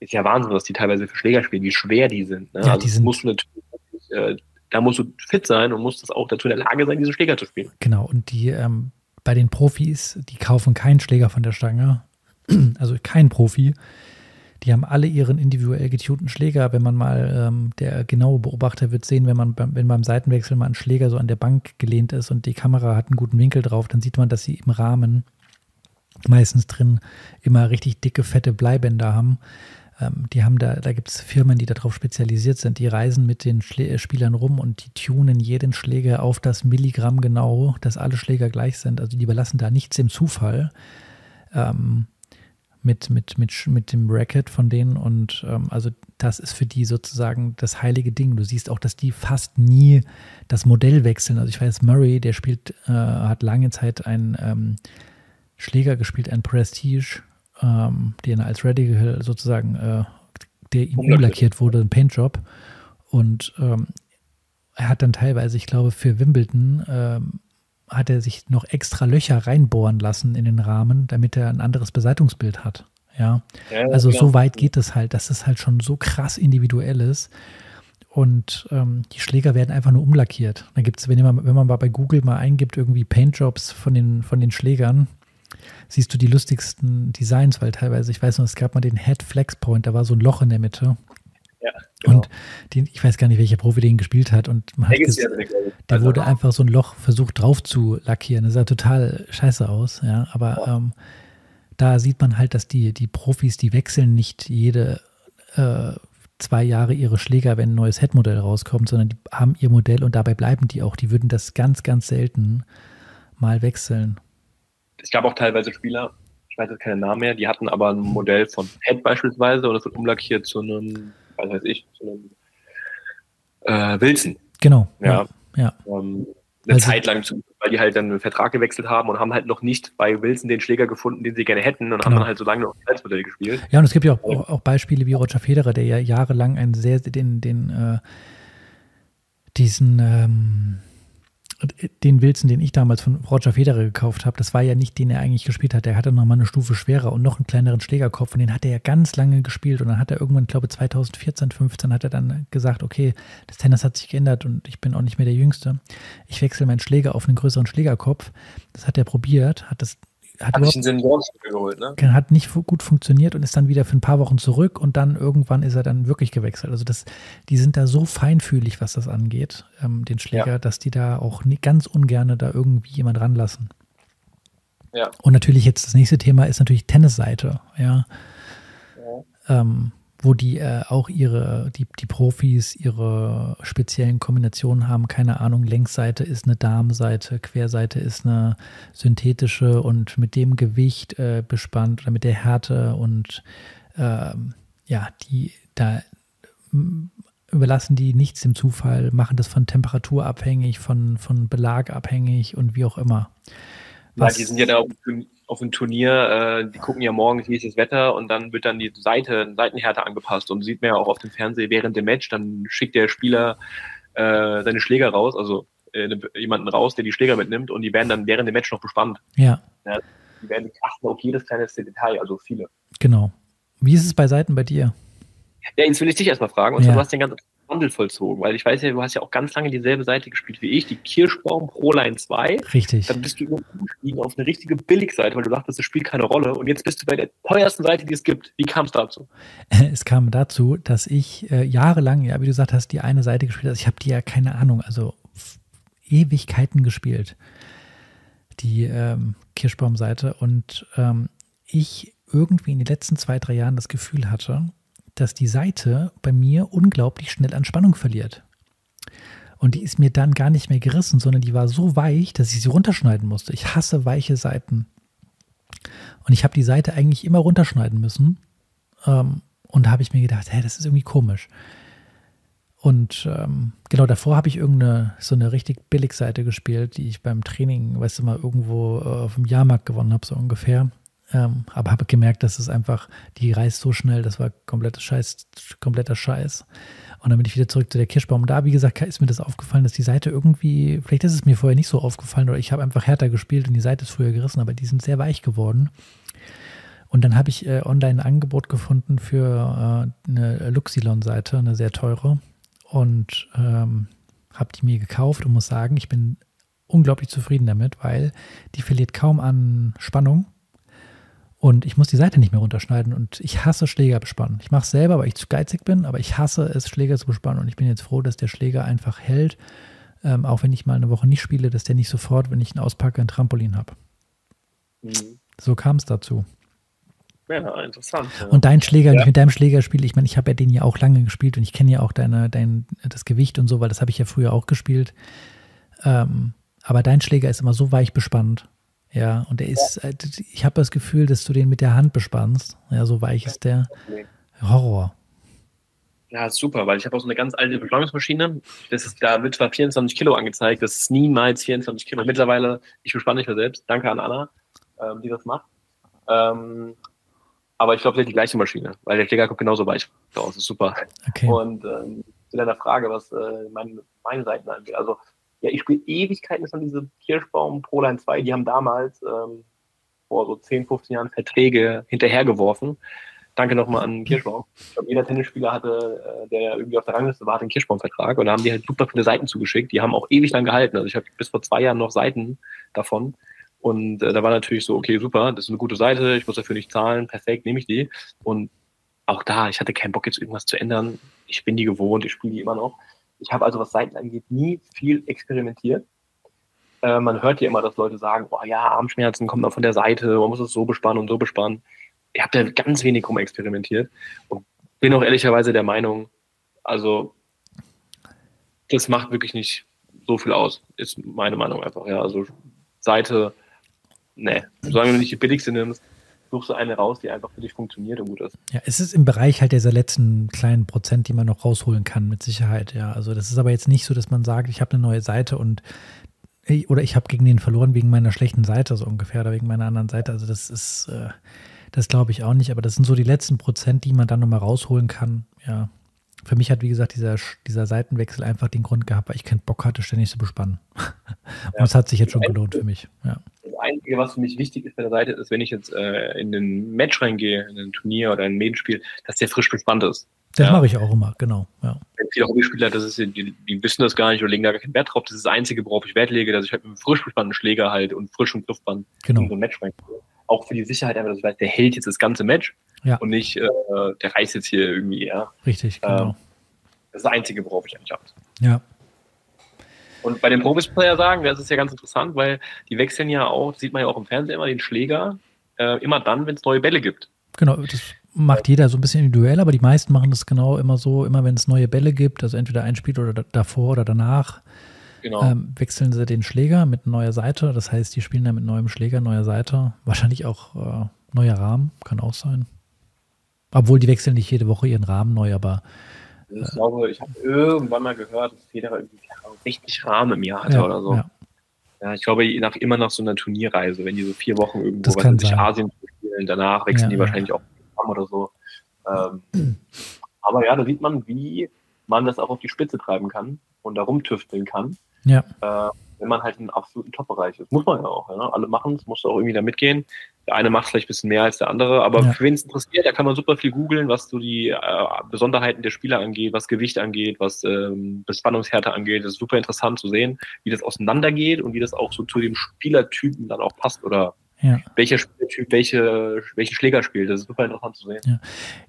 ist ja Wahnsinn, was die teilweise für Schläger spielen, wie schwer die sind. Ne? Ja, also die sind musst du natürlich, äh, da musst du fit sein und musst das auch dazu in der Lage sein, diese Schläger zu spielen. Genau, und die ähm, bei den Profis, die kaufen keinen Schläger von der Stange, <clears throat> also kein Profi. Die haben alle ihren individuell getunten Schläger. Wenn man mal ähm, der genaue Beobachter wird sehen, wenn man beim, wenn beim Seitenwechsel mal ein Schläger so an der Bank gelehnt ist und die Kamera hat einen guten Winkel drauf, dann sieht man, dass sie im Rahmen meistens drin immer richtig dicke, fette Bleibänder haben. Ähm, die haben da, da gibt es Firmen, die darauf spezialisiert sind, die reisen mit den Schlä äh, Spielern rum und die tunen jeden Schläger auf das Milligramm genau, dass alle Schläger gleich sind. Also die überlassen da nichts im Zufall. Ähm, mit, mit, mit, mit dem Racket von denen und ähm, also das ist für die sozusagen das heilige Ding. Du siehst auch, dass die fast nie das Modell wechseln. Also ich weiß, Murray, der spielt, äh, hat lange Zeit einen ähm, Schläger gespielt, ein Prestige, ähm, den er als Radical sozusagen, äh, der ihm umlackiert wurde, ein Paintjob. Und ähm, er hat dann teilweise, ich glaube, für Wimbledon ähm, hat er sich noch extra Löcher reinbohren lassen in den Rahmen, damit er ein anderes Beseitungsbild hat. Ja, ja also so weit geht es halt, dass es halt schon so krass individuell ist. Und ähm, die Schläger werden einfach nur umlackiert. Da gibt es, wenn, man, wenn man mal bei Google mal eingibt, irgendwie Paintjobs von den, von den Schlägern, siehst du die lustigsten Designs, weil teilweise, ich weiß noch, es gab mal den Head Flex Point, da war so ein Loch in der Mitte. Ja, genau. Und den, ich weiß gar nicht, welcher Profi den gespielt hat. Und man hat gesehen, da wurde also einfach so ein Loch versucht drauf zu lackieren. Das sah total scheiße aus, ja. Aber ja. Ähm, da sieht man halt, dass die, die Profis, die wechseln nicht jede äh, zwei Jahre ihre Schläger, wenn ein neues Headmodell rauskommt, sondern die haben ihr Modell und dabei bleiben die auch. Die würden das ganz, ganz selten mal wechseln es gab auch teilweise Spieler, ich weiß jetzt keinen Namen mehr, die hatten aber ein Modell von Head beispielsweise und es wird umlackiert zu einem, was weiß ich, zu einem äh, Wilson. Genau. Ja. ja. Ähm, eine also, Zeit lang, weil die halt dann einen Vertrag gewechselt haben und haben halt noch nicht bei Wilson den Schläger gefunden, den sie gerne hätten und genau. haben dann halt so lange noch das Modell gespielt. Ja, und es gibt ja auch, auch, auch, Beispiele wie Roger Federer, der ja jahrelang einen sehr, den, den, äh, diesen, ähm, den Wilson, den ich damals von Roger Federer gekauft habe, das war ja nicht den er eigentlich gespielt hat. Der hatte noch mal eine Stufe schwerer und noch einen kleineren Schlägerkopf und den hat er ja ganz lange gespielt und dann hat er irgendwann, glaube 2014, 15 hat er dann gesagt, okay, das Tennis hat sich geändert und ich bin auch nicht mehr der Jüngste. Ich wechsle meinen Schläger auf einen größeren Schlägerkopf. Das hat er probiert, hat das hat, hat, geholt, ne? hat nicht gut funktioniert und ist dann wieder für ein paar Wochen zurück und dann irgendwann ist er dann wirklich gewechselt. Also das, die sind da so feinfühlig, was das angeht, ähm, den Schläger, ja. dass die da auch nie, ganz ungern da irgendwie jemand ranlassen. Ja. Und natürlich jetzt das nächste Thema ist natürlich Tennisseite, ja. ja. Ähm, wo die äh, auch ihre, die, die Profis ihre speziellen Kombinationen haben. Keine Ahnung, Längsseite ist eine Darmseite, Querseite ist eine synthetische und mit dem Gewicht äh, bespannt oder mit der Härte und ähm, ja, die da überlassen die nichts dem Zufall, machen das von Temperatur abhängig, von, von Belag abhängig und wie auch immer. Was, ja, die sind ja da auf, dem Turnier, äh, die gucken ja morgens, wie ist das Wetter und dann wird dann die Seite, Seitenhärte angepasst und sieht man ja auch auf dem Fernseher während dem Match, dann schickt der Spieler äh, seine Schläger raus, also äh, jemanden raus, der die Schläger mitnimmt und die werden dann während dem Match noch bespannt. Ja. ja die werden achten auf jedes kleine Detail, also viele. Genau. Wie ist es bei Seiten bei dir? Ja, jetzt will ich dich erstmal fragen. Und ja. du hast den ganzen Wandel vollzogen, weil ich weiß ja, du hast ja auch ganz lange dieselbe Seite gespielt wie ich, die Kirschbaum Proline 2. Richtig. Dann bist du umgestiegen auf eine richtige Billigseite, weil du dachtest, das spielt keine Rolle. Und jetzt bist du bei der teuersten Seite, die es gibt. Wie kam es dazu? <laughs> Es kam dazu, dass ich äh, jahrelang, ja, wie du gesagt hast, die eine Seite gespielt habe. Also ich habe die ja keine Ahnung, also Ewigkeiten gespielt. Die ähm, Kirschbaum-Seite. Und ähm, ich irgendwie in den letzten zwei, drei Jahren das Gefühl hatte, dass die Seite bei mir unglaublich schnell an Spannung verliert. Und die ist mir dann gar nicht mehr gerissen, sondern die war so weich, dass ich sie runterschneiden musste. Ich hasse weiche Seiten. Und ich habe die Seite eigentlich immer runterschneiden müssen. Ähm, und da habe ich mir gedacht, hä, das ist irgendwie komisch. Und ähm, genau davor habe ich irgendeine so eine richtig billig Seite gespielt, die ich beim Training, weißt du mal, irgendwo äh, auf dem Jahrmarkt gewonnen habe, so ungefähr. Ähm, aber habe gemerkt, dass es einfach, die reißt so schnell, das war kompletter Scheiß, kompletter Scheiß. Und dann bin ich wieder zurück zu der Kirschbaum. Da, wie gesagt, ist mir das aufgefallen, dass die Seite irgendwie, vielleicht ist es mir vorher nicht so aufgefallen oder ich habe einfach härter gespielt und die Seite ist früher gerissen, aber die sind sehr weich geworden. Und dann habe ich äh, online ein Angebot gefunden für äh, eine Luxilon-Seite, eine sehr teure. Und ähm, habe die mir gekauft und muss sagen, ich bin unglaublich zufrieden damit, weil die verliert kaum an Spannung und ich muss die Seite nicht mehr runterschneiden. Und ich hasse Schläger bespannen. Ich mache es selber, weil ich zu geizig bin, aber ich hasse es, Schläger zu bespannen. Und ich bin jetzt froh, dass der Schläger einfach hält, ähm, auch wenn ich mal eine Woche nicht spiele, dass der nicht sofort, wenn ich ihn auspacke, ein Trampolin habe. Mhm. So kam es dazu. Ja, interessant. Ja. Und dein Schläger, ja. mit deinem Schläger spiele ich, meine, ich habe ja den ja auch lange gespielt und ich kenne ja auch deine, dein, das Gewicht und so, weil das habe ich ja früher auch gespielt. Ähm, aber dein Schläger ist immer so weich bespannt. Ja, und er ist, ja. Äh, ich habe das Gefühl, dass du den mit der Hand bespannst. Ja, so weich ist der. Horror. Ja, super, weil ich habe auch so eine ganz alte Beschleunigungsmaschine. Das ist, da wird zwar 24 Kilo angezeigt, das ist niemals 24 Kilo. Mittlerweile, ich bespanne mich ja selbst. Danke an Anna, ähm, die das macht. Ähm, aber ich glaube, hat die gleiche Maschine, weil der Kläger kommt genauso weich raus. Das ist super. Okay. Und ähm, zu deiner Frage, was äh, meine, meine Seiten angeht. Also ja, ich spiele Ewigkeiten schon diese Kirschbaum Proline 2, die haben damals ähm, vor so 10, 15 Jahren Verträge hinterhergeworfen. Danke nochmal an <laughs> Kirschbaum. Ich glaube, jeder Tennisspieler hatte, äh, der irgendwie auf der Rangliste war, den Kirschbaum-Vertrag und da haben die halt super viele Seiten zugeschickt. Die haben auch ewig lang gehalten. Also ich habe bis vor zwei Jahren noch Seiten davon. Und äh, da war natürlich so, okay, super, das ist eine gute Seite, ich muss dafür nicht zahlen, perfekt, nehme ich die. Und auch da, ich hatte keinen Bock, jetzt irgendwas zu ändern. Ich bin die gewohnt, ich spiele die immer noch. Ich habe also, was Seiten angeht, nie viel experimentiert. Äh, man hört ja immer, dass Leute sagen, oh ja, Armschmerzen kommen dann von der Seite, man muss es so bespannen und so bespannen. Ich habe da ganz wenig rum experimentiert und bin auch ehrlicherweise der Meinung, also das macht wirklich nicht so viel aus, ist meine Meinung einfach. Ja, also Seite, ne, solange du nicht die billigste nimmst, suchst du eine raus, die einfach für dich funktioniert und gut ist. Ja, es ist im Bereich halt dieser letzten kleinen Prozent, die man noch rausholen kann, mit Sicherheit, ja. Also das ist aber jetzt nicht so, dass man sagt, ich habe eine neue Seite und oder ich habe gegen den verloren wegen meiner schlechten Seite, so ungefähr, oder wegen meiner anderen Seite. Also das ist, äh, das glaube ich auch nicht, aber das sind so die letzten Prozent, die man dann nochmal rausholen kann, ja. Für mich hat, wie gesagt, dieser, dieser Seitenwechsel einfach den Grund gehabt, weil ich keinen Bock hatte, ständig zu bespannen. <laughs> und es hat sich jetzt schon gelohnt für mich, ja. Einzige, was für mich wichtig ist bei der Seite, ist, wenn ich jetzt äh, in den Match reingehe, in ein Turnier oder ein Medenspiel, dass der frisch bespannt ist. Das ja. mache ich auch immer, genau. Ja. Viele Hobbyspieler, das ist, die, die wissen das gar nicht oder legen da gar keinen Wert drauf. Das ist das Einzige, worauf ich Wert lege, dass ich halt mit einem frisch bespannten Schläger halt und frischem Griffband genau. in so ein Match reingehe. Auch für die Sicherheit einfach, dass ich weiß, der hält jetzt das ganze Match ja. und nicht, äh, der reißt jetzt hier irgendwie, ja. Richtig, genau. Ähm, das ist das Einzige, worauf ich eigentlich habe. Ja. Und bei den Profis-Player sagen, das ist ja ganz interessant, weil die wechseln ja auch, sieht man ja auch im Fernsehen immer, den Schläger äh, immer dann, wenn es neue Bälle gibt. Genau, das macht jeder so ein bisschen individuell, aber die meisten machen das genau immer so, immer wenn es neue Bälle gibt, also entweder ein Spiel oder davor oder danach, genau. ähm, wechseln sie den Schläger mit neuer Seite. Das heißt, die spielen dann mit neuem Schläger, neuer Seite. Wahrscheinlich auch äh, neuer Rahmen, kann auch sein. Obwohl die wechseln nicht jede Woche ihren Rahmen neu, aber. Äh, ich glaube, ich habe irgendwann mal gehört, dass Federer irgendwie 60 Rahmen im Jahr hatte ja, oder so. Ja. ja. ich glaube, nach, immer nach so einer Turnierreise, wenn die so vier Wochen irgendwo was in sich Asien spielen, danach wechseln ja, die wahrscheinlich auch oder so. Ähm, aber ja, da sieht man, wie man das auch auf die Spitze treiben kann und da rumtüfteln kann. Ja. Äh, wenn man halt im absoluten Top-Bereich ist. Muss man ja auch. Ja? Alle machen es, muss auch irgendwie da mitgehen. Der eine macht vielleicht ein bisschen mehr als der andere, aber ja. für wen es interessiert, da kann man super viel googeln, was so die äh, Besonderheiten der Spieler angeht, was Gewicht angeht, was ähm, Bespannungshärte angeht. Das ist super interessant zu sehen, wie das auseinandergeht und wie das auch so zu dem Spielertypen dann auch passt oder ja. welcher Spieltyp welche, welchen Schläger spielt. Das ist super interessant zu sehen. Ja.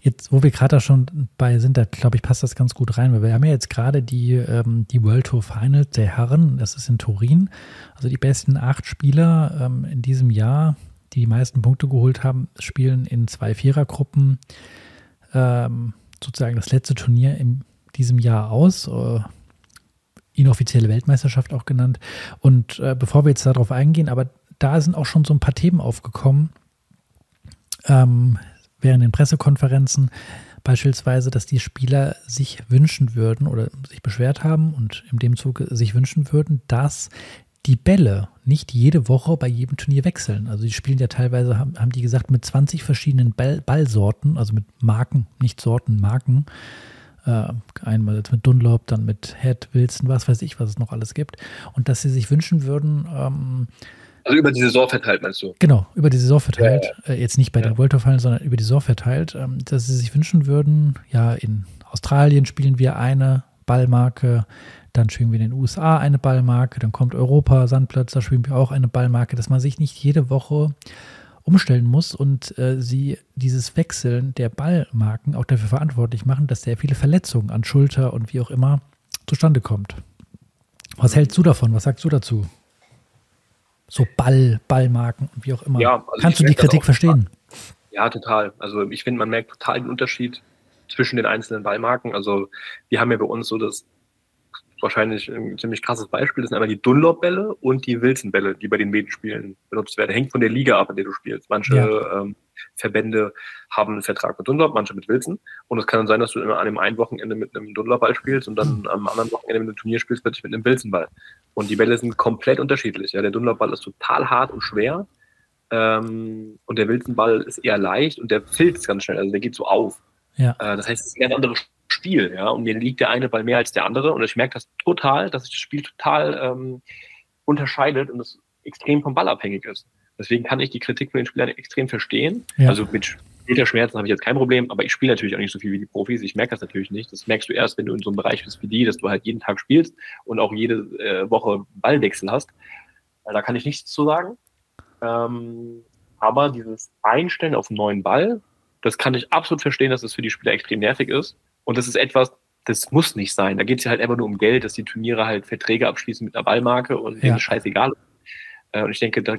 Jetzt, wo wir gerade da schon bei sind, da glaube ich, passt das ganz gut rein, weil wir haben ja jetzt gerade die, ähm, die World Tour Finals der Herren, das ist in Turin. Also die besten acht Spieler ähm, in diesem Jahr, die die meisten Punkte geholt haben, spielen in zwei Vierergruppen ähm, sozusagen das letzte Turnier in diesem Jahr aus. Äh, inoffizielle Weltmeisterschaft auch genannt. Und äh, bevor wir jetzt darauf eingehen, aber da sind auch schon so ein paar Themen aufgekommen ähm, während den Pressekonferenzen. Beispielsweise, dass die Spieler sich wünschen würden oder sich beschwert haben und in dem Zuge sich wünschen würden, dass die Bälle nicht jede Woche bei jedem Turnier wechseln. Also die spielen ja teilweise, haben, haben die gesagt, mit 20 verschiedenen Ball, Ballsorten, also mit Marken, nicht Sorten, Marken. Äh, einmal jetzt mit Dunlop, dann mit Head, Wilson, was weiß ich, was es noch alles gibt. Und dass sie sich wünschen würden, ähm, also über die Saison verteilt, meinst du? Genau, über die Saison verteilt. Ja, ja. Äh, jetzt nicht bei ja. den World Tour Finals, sondern über die Saison verteilt. Ähm, dass sie sich wünschen würden, ja, in Australien spielen wir eine Ballmarke, dann spielen wir in den USA eine Ballmarke, dann kommt Europa, Sandplatz, da spielen wir auch eine Ballmarke, dass man sich nicht jede Woche umstellen muss und äh, sie dieses Wechseln der Ballmarken auch dafür verantwortlich machen, dass sehr viele Verletzungen an Schulter und wie auch immer zustande kommt. Was hältst du davon? Was sagst du dazu? So Ball, Ballmarken und wie auch immer. Ja, also Kannst du die Kritik verstehen? Ja, total. Also ich finde, man merkt total den Unterschied zwischen den einzelnen Ballmarken. Also wir haben ja bei uns so das wahrscheinlich ein ziemlich krasses Beispiel. Das sind einmal die Dunlop-Bälle und die Wilson-Bälle, die bei den Medenspielen benutzt werden. Hängt von der Liga ab, in der du spielst. Manche ja. ähm, Verbände haben einen Vertrag mit Dunlop, manche mit Wilson. Und es kann dann sein, dass du immer an einem einen Wochenende mit einem Dunlop-Ball spielst und dann am anderen Wochenende, wenn du ein Turnier spielst, plötzlich mit einem Wilson-Ball. Und die Bälle sind komplett unterschiedlich. Ja, der Dunlop-Ball ist total hart und schwer. Ähm, und der Wilson-Ball ist eher leicht und der filzt ganz schnell. Also der geht so auf. Ja. Äh, das heißt, es ist ein ganz anderes Spiel. Ja, und mir liegt der eine Ball mehr als der andere. Und ich merke das total, dass sich das Spiel total ähm, unterscheidet und es extrem vom Ball abhängig ist. Deswegen kann ich die Kritik von den Spielern extrem verstehen. Ja. Also mit Schmerzen habe ich jetzt kein Problem, aber ich spiele natürlich auch nicht so viel wie die Profis. Ich merke das natürlich nicht. Das merkst du erst, wenn du in so einem Bereich bist wie die, dass du halt jeden Tag spielst und auch jede äh, Woche Ballwechsel hast. Da kann ich nichts zu sagen. Ähm, aber dieses Einstellen auf einen neuen Ball, das kann ich absolut verstehen, dass das für die Spieler extrem nervig ist. Und das ist etwas, das muss nicht sein. Da geht es ja halt einfach nur um Geld, dass die Turniere halt Verträge abschließen mit einer Ballmarke und ja. denen ist scheißegal. Äh, und ich denke, da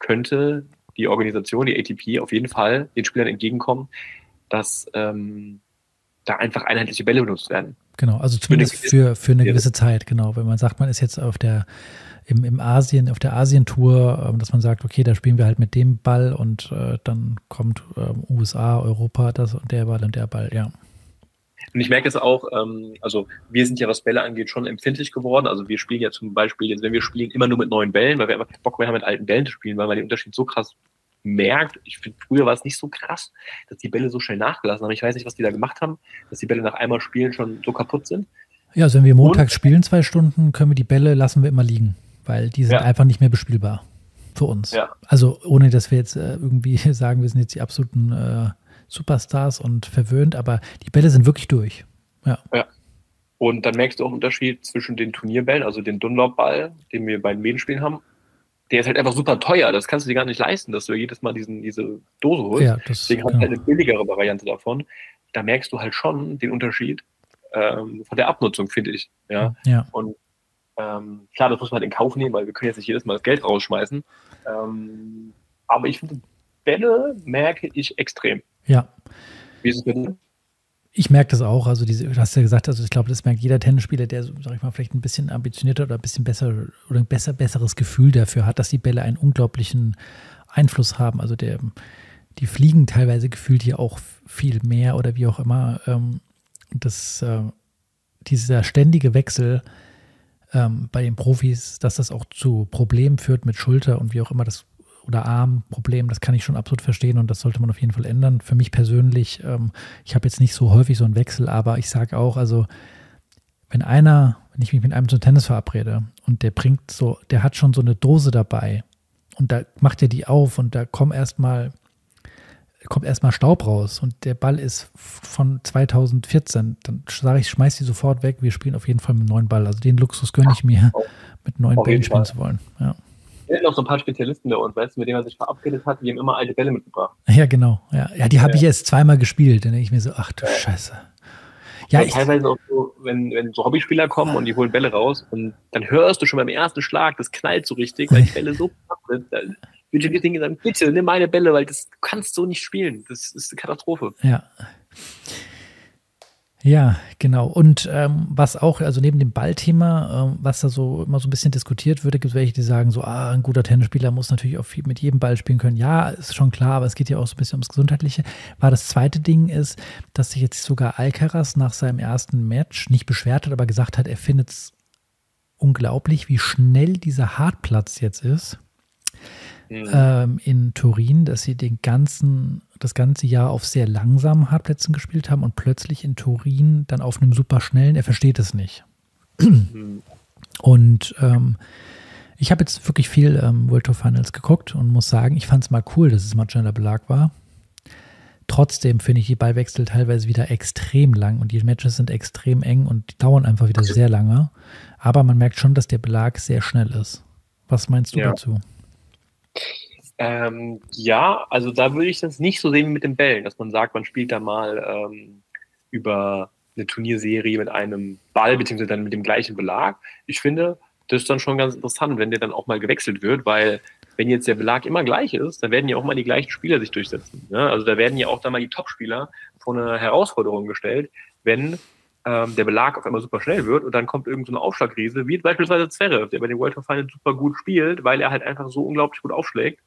könnte die Organisation, die ATP, auf jeden Fall den Spielern entgegenkommen, dass ähm, da einfach einheitliche Bälle benutzt werden. Genau, also zumindest für, für eine gewisse Zeit, genau. Wenn man sagt, man ist jetzt auf der im, im Asien, auf der Asientour, ähm, dass man sagt, okay, da spielen wir halt mit dem Ball und äh, dann kommt ähm, USA, Europa, das und der Ball und der Ball, ja. Und ich merke es auch, ähm, also wir sind ja, was Bälle angeht, schon empfindlich geworden. Also wir spielen ja zum Beispiel, jetzt, wenn wir spielen, immer nur mit neuen Bällen, weil wir einfach keinen Bock mehr haben, mit alten Bällen zu spielen, weil man den Unterschied so krass merkt. Ich finde, früher war es nicht so krass, dass die Bälle so schnell nachgelassen haben. Ich weiß nicht, was die da gemacht haben, dass die Bälle nach einmal spielen schon so kaputt sind. Ja, also wenn wir montags spielen, zwei Stunden, können wir die Bälle, lassen wir immer liegen, weil die sind ja. einfach nicht mehr bespielbar für uns. Ja. Also ohne, dass wir jetzt äh, irgendwie <laughs> sagen, wir sind jetzt die absoluten äh, Superstars und verwöhnt, aber die Bälle sind wirklich durch. Ja. ja. Und dann merkst du auch einen Unterschied zwischen den Turnierbällen, also den Dunlop-Ball, den wir bei den Medenspielen haben. Der ist halt einfach super teuer. Das kannst du dir gar nicht leisten, dass du jedes Mal diesen, diese Dose holst. Ja, das, Deswegen hast du halt eine billigere Variante davon. Da merkst du halt schon den Unterschied ähm, von der Abnutzung, finde ich. Ja. ja. Und ähm, klar, das muss man halt in Kauf nehmen, weil wir können jetzt nicht jedes Mal das Geld rausschmeißen. Ähm, aber ich finde, Bälle merke ich extrem. Ja. Wie ist es bei dir? Ich merke das auch. Also, diese, du hast ja gesagt, also ich glaube, das merkt jeder Tennisspieler, der, sag ich mal, vielleicht ein bisschen ambitionierter oder ein bisschen besser oder ein besser, besseres Gefühl dafür hat, dass die Bälle einen unglaublichen Einfluss haben. Also, der, die fliegen teilweise gefühlt hier auch viel mehr oder wie auch immer. Ähm, das, äh, dieser ständige Wechsel ähm, bei den Profis, dass das auch zu Problemen führt mit Schulter und wie auch immer das oder Armproblem, das kann ich schon absolut verstehen und das sollte man auf jeden Fall ändern. Für mich persönlich, ähm, ich habe jetzt nicht so häufig so einen Wechsel, aber ich sage auch, also wenn einer, wenn ich mich mit einem zum Tennis verabrede und der bringt so, der hat schon so eine Dose dabei und da macht er die auf und da kommt erstmal kommt erstmal Staub raus und der Ball ist von 2014, dann sage ich, schmeiß die sofort weg, wir spielen auf jeden Fall mit einem neuen Ball. Also den Luxus gönne ich mir, mit neuen Bällen spielen zu wollen. Ja. Wir hatten auch so ein paar Spezialisten bei uns, weißt du, mit denen man sich verabredet hat, die haben immer alte Bälle mitgebracht. Ja, genau. Ja, ja die habe ja. ich jetzt zweimal gespielt. Dann denke ich mir so, ach du ja. Scheiße. Ja, ich, teilweise auch so, wenn, wenn so Hobbyspieler kommen und die holen Bälle raus und dann hörst du schon beim ersten Schlag, das knallt so richtig, weil die Bälle so <laughs> sind. Würde ich dir sagen, bitte nimm meine Bälle, weil das du kannst so nicht spielen. Das ist eine Katastrophe. Ja. Ja, genau. Und ähm, was auch, also neben dem Ballthema, ähm, was da so immer so ein bisschen diskutiert wird, gibt es welche, die sagen so, ah, ein guter Tennisspieler muss natürlich auch viel mit jedem Ball spielen können. Ja, ist schon klar, aber es geht ja auch so ein bisschen ums Gesundheitliche. War das zweite Ding ist, dass sich jetzt sogar Alcaraz nach seinem ersten Match nicht beschwert hat, aber gesagt hat, er findet es unglaublich, wie schnell dieser Hartplatz jetzt ist mhm. ähm, in Turin, dass sie den ganzen, das ganze Jahr auf sehr langsamen Hartplätzen gespielt haben und plötzlich in Turin dann auf einem super schnellen, er versteht es nicht. Mhm. Und ähm, ich habe jetzt wirklich viel ähm, World Tour Finals geguckt und muss sagen, ich fand es mal cool, dass es mal schneller Belag war. Trotzdem finde ich die Ballwechsel teilweise wieder extrem lang und die Matches sind extrem eng und die dauern einfach wieder sehr lange. Aber man merkt schon, dass der Belag sehr schnell ist. Was meinst du ja. dazu? Ähm, ja, also da würde ich das nicht so sehen wie mit den Bällen, dass man sagt, man spielt da mal ähm, über eine Turnierserie mit einem Ball, beziehungsweise dann mit dem gleichen Belag. Ich finde, das ist dann schon ganz interessant, wenn der dann auch mal gewechselt wird, weil wenn jetzt der Belag immer gleich ist, dann werden ja auch mal die gleichen Spieler sich durchsetzen. Ne? Also da werden ja auch dann mal die Top-Spieler vor eine Herausforderung gestellt, wenn ähm, der Belag auf einmal super schnell wird und dann kommt irgendeine so Aufschlagriese, wie beispielsweise Zverev, der bei den World Cup Finals super gut spielt, weil er halt einfach so unglaublich gut aufschlägt,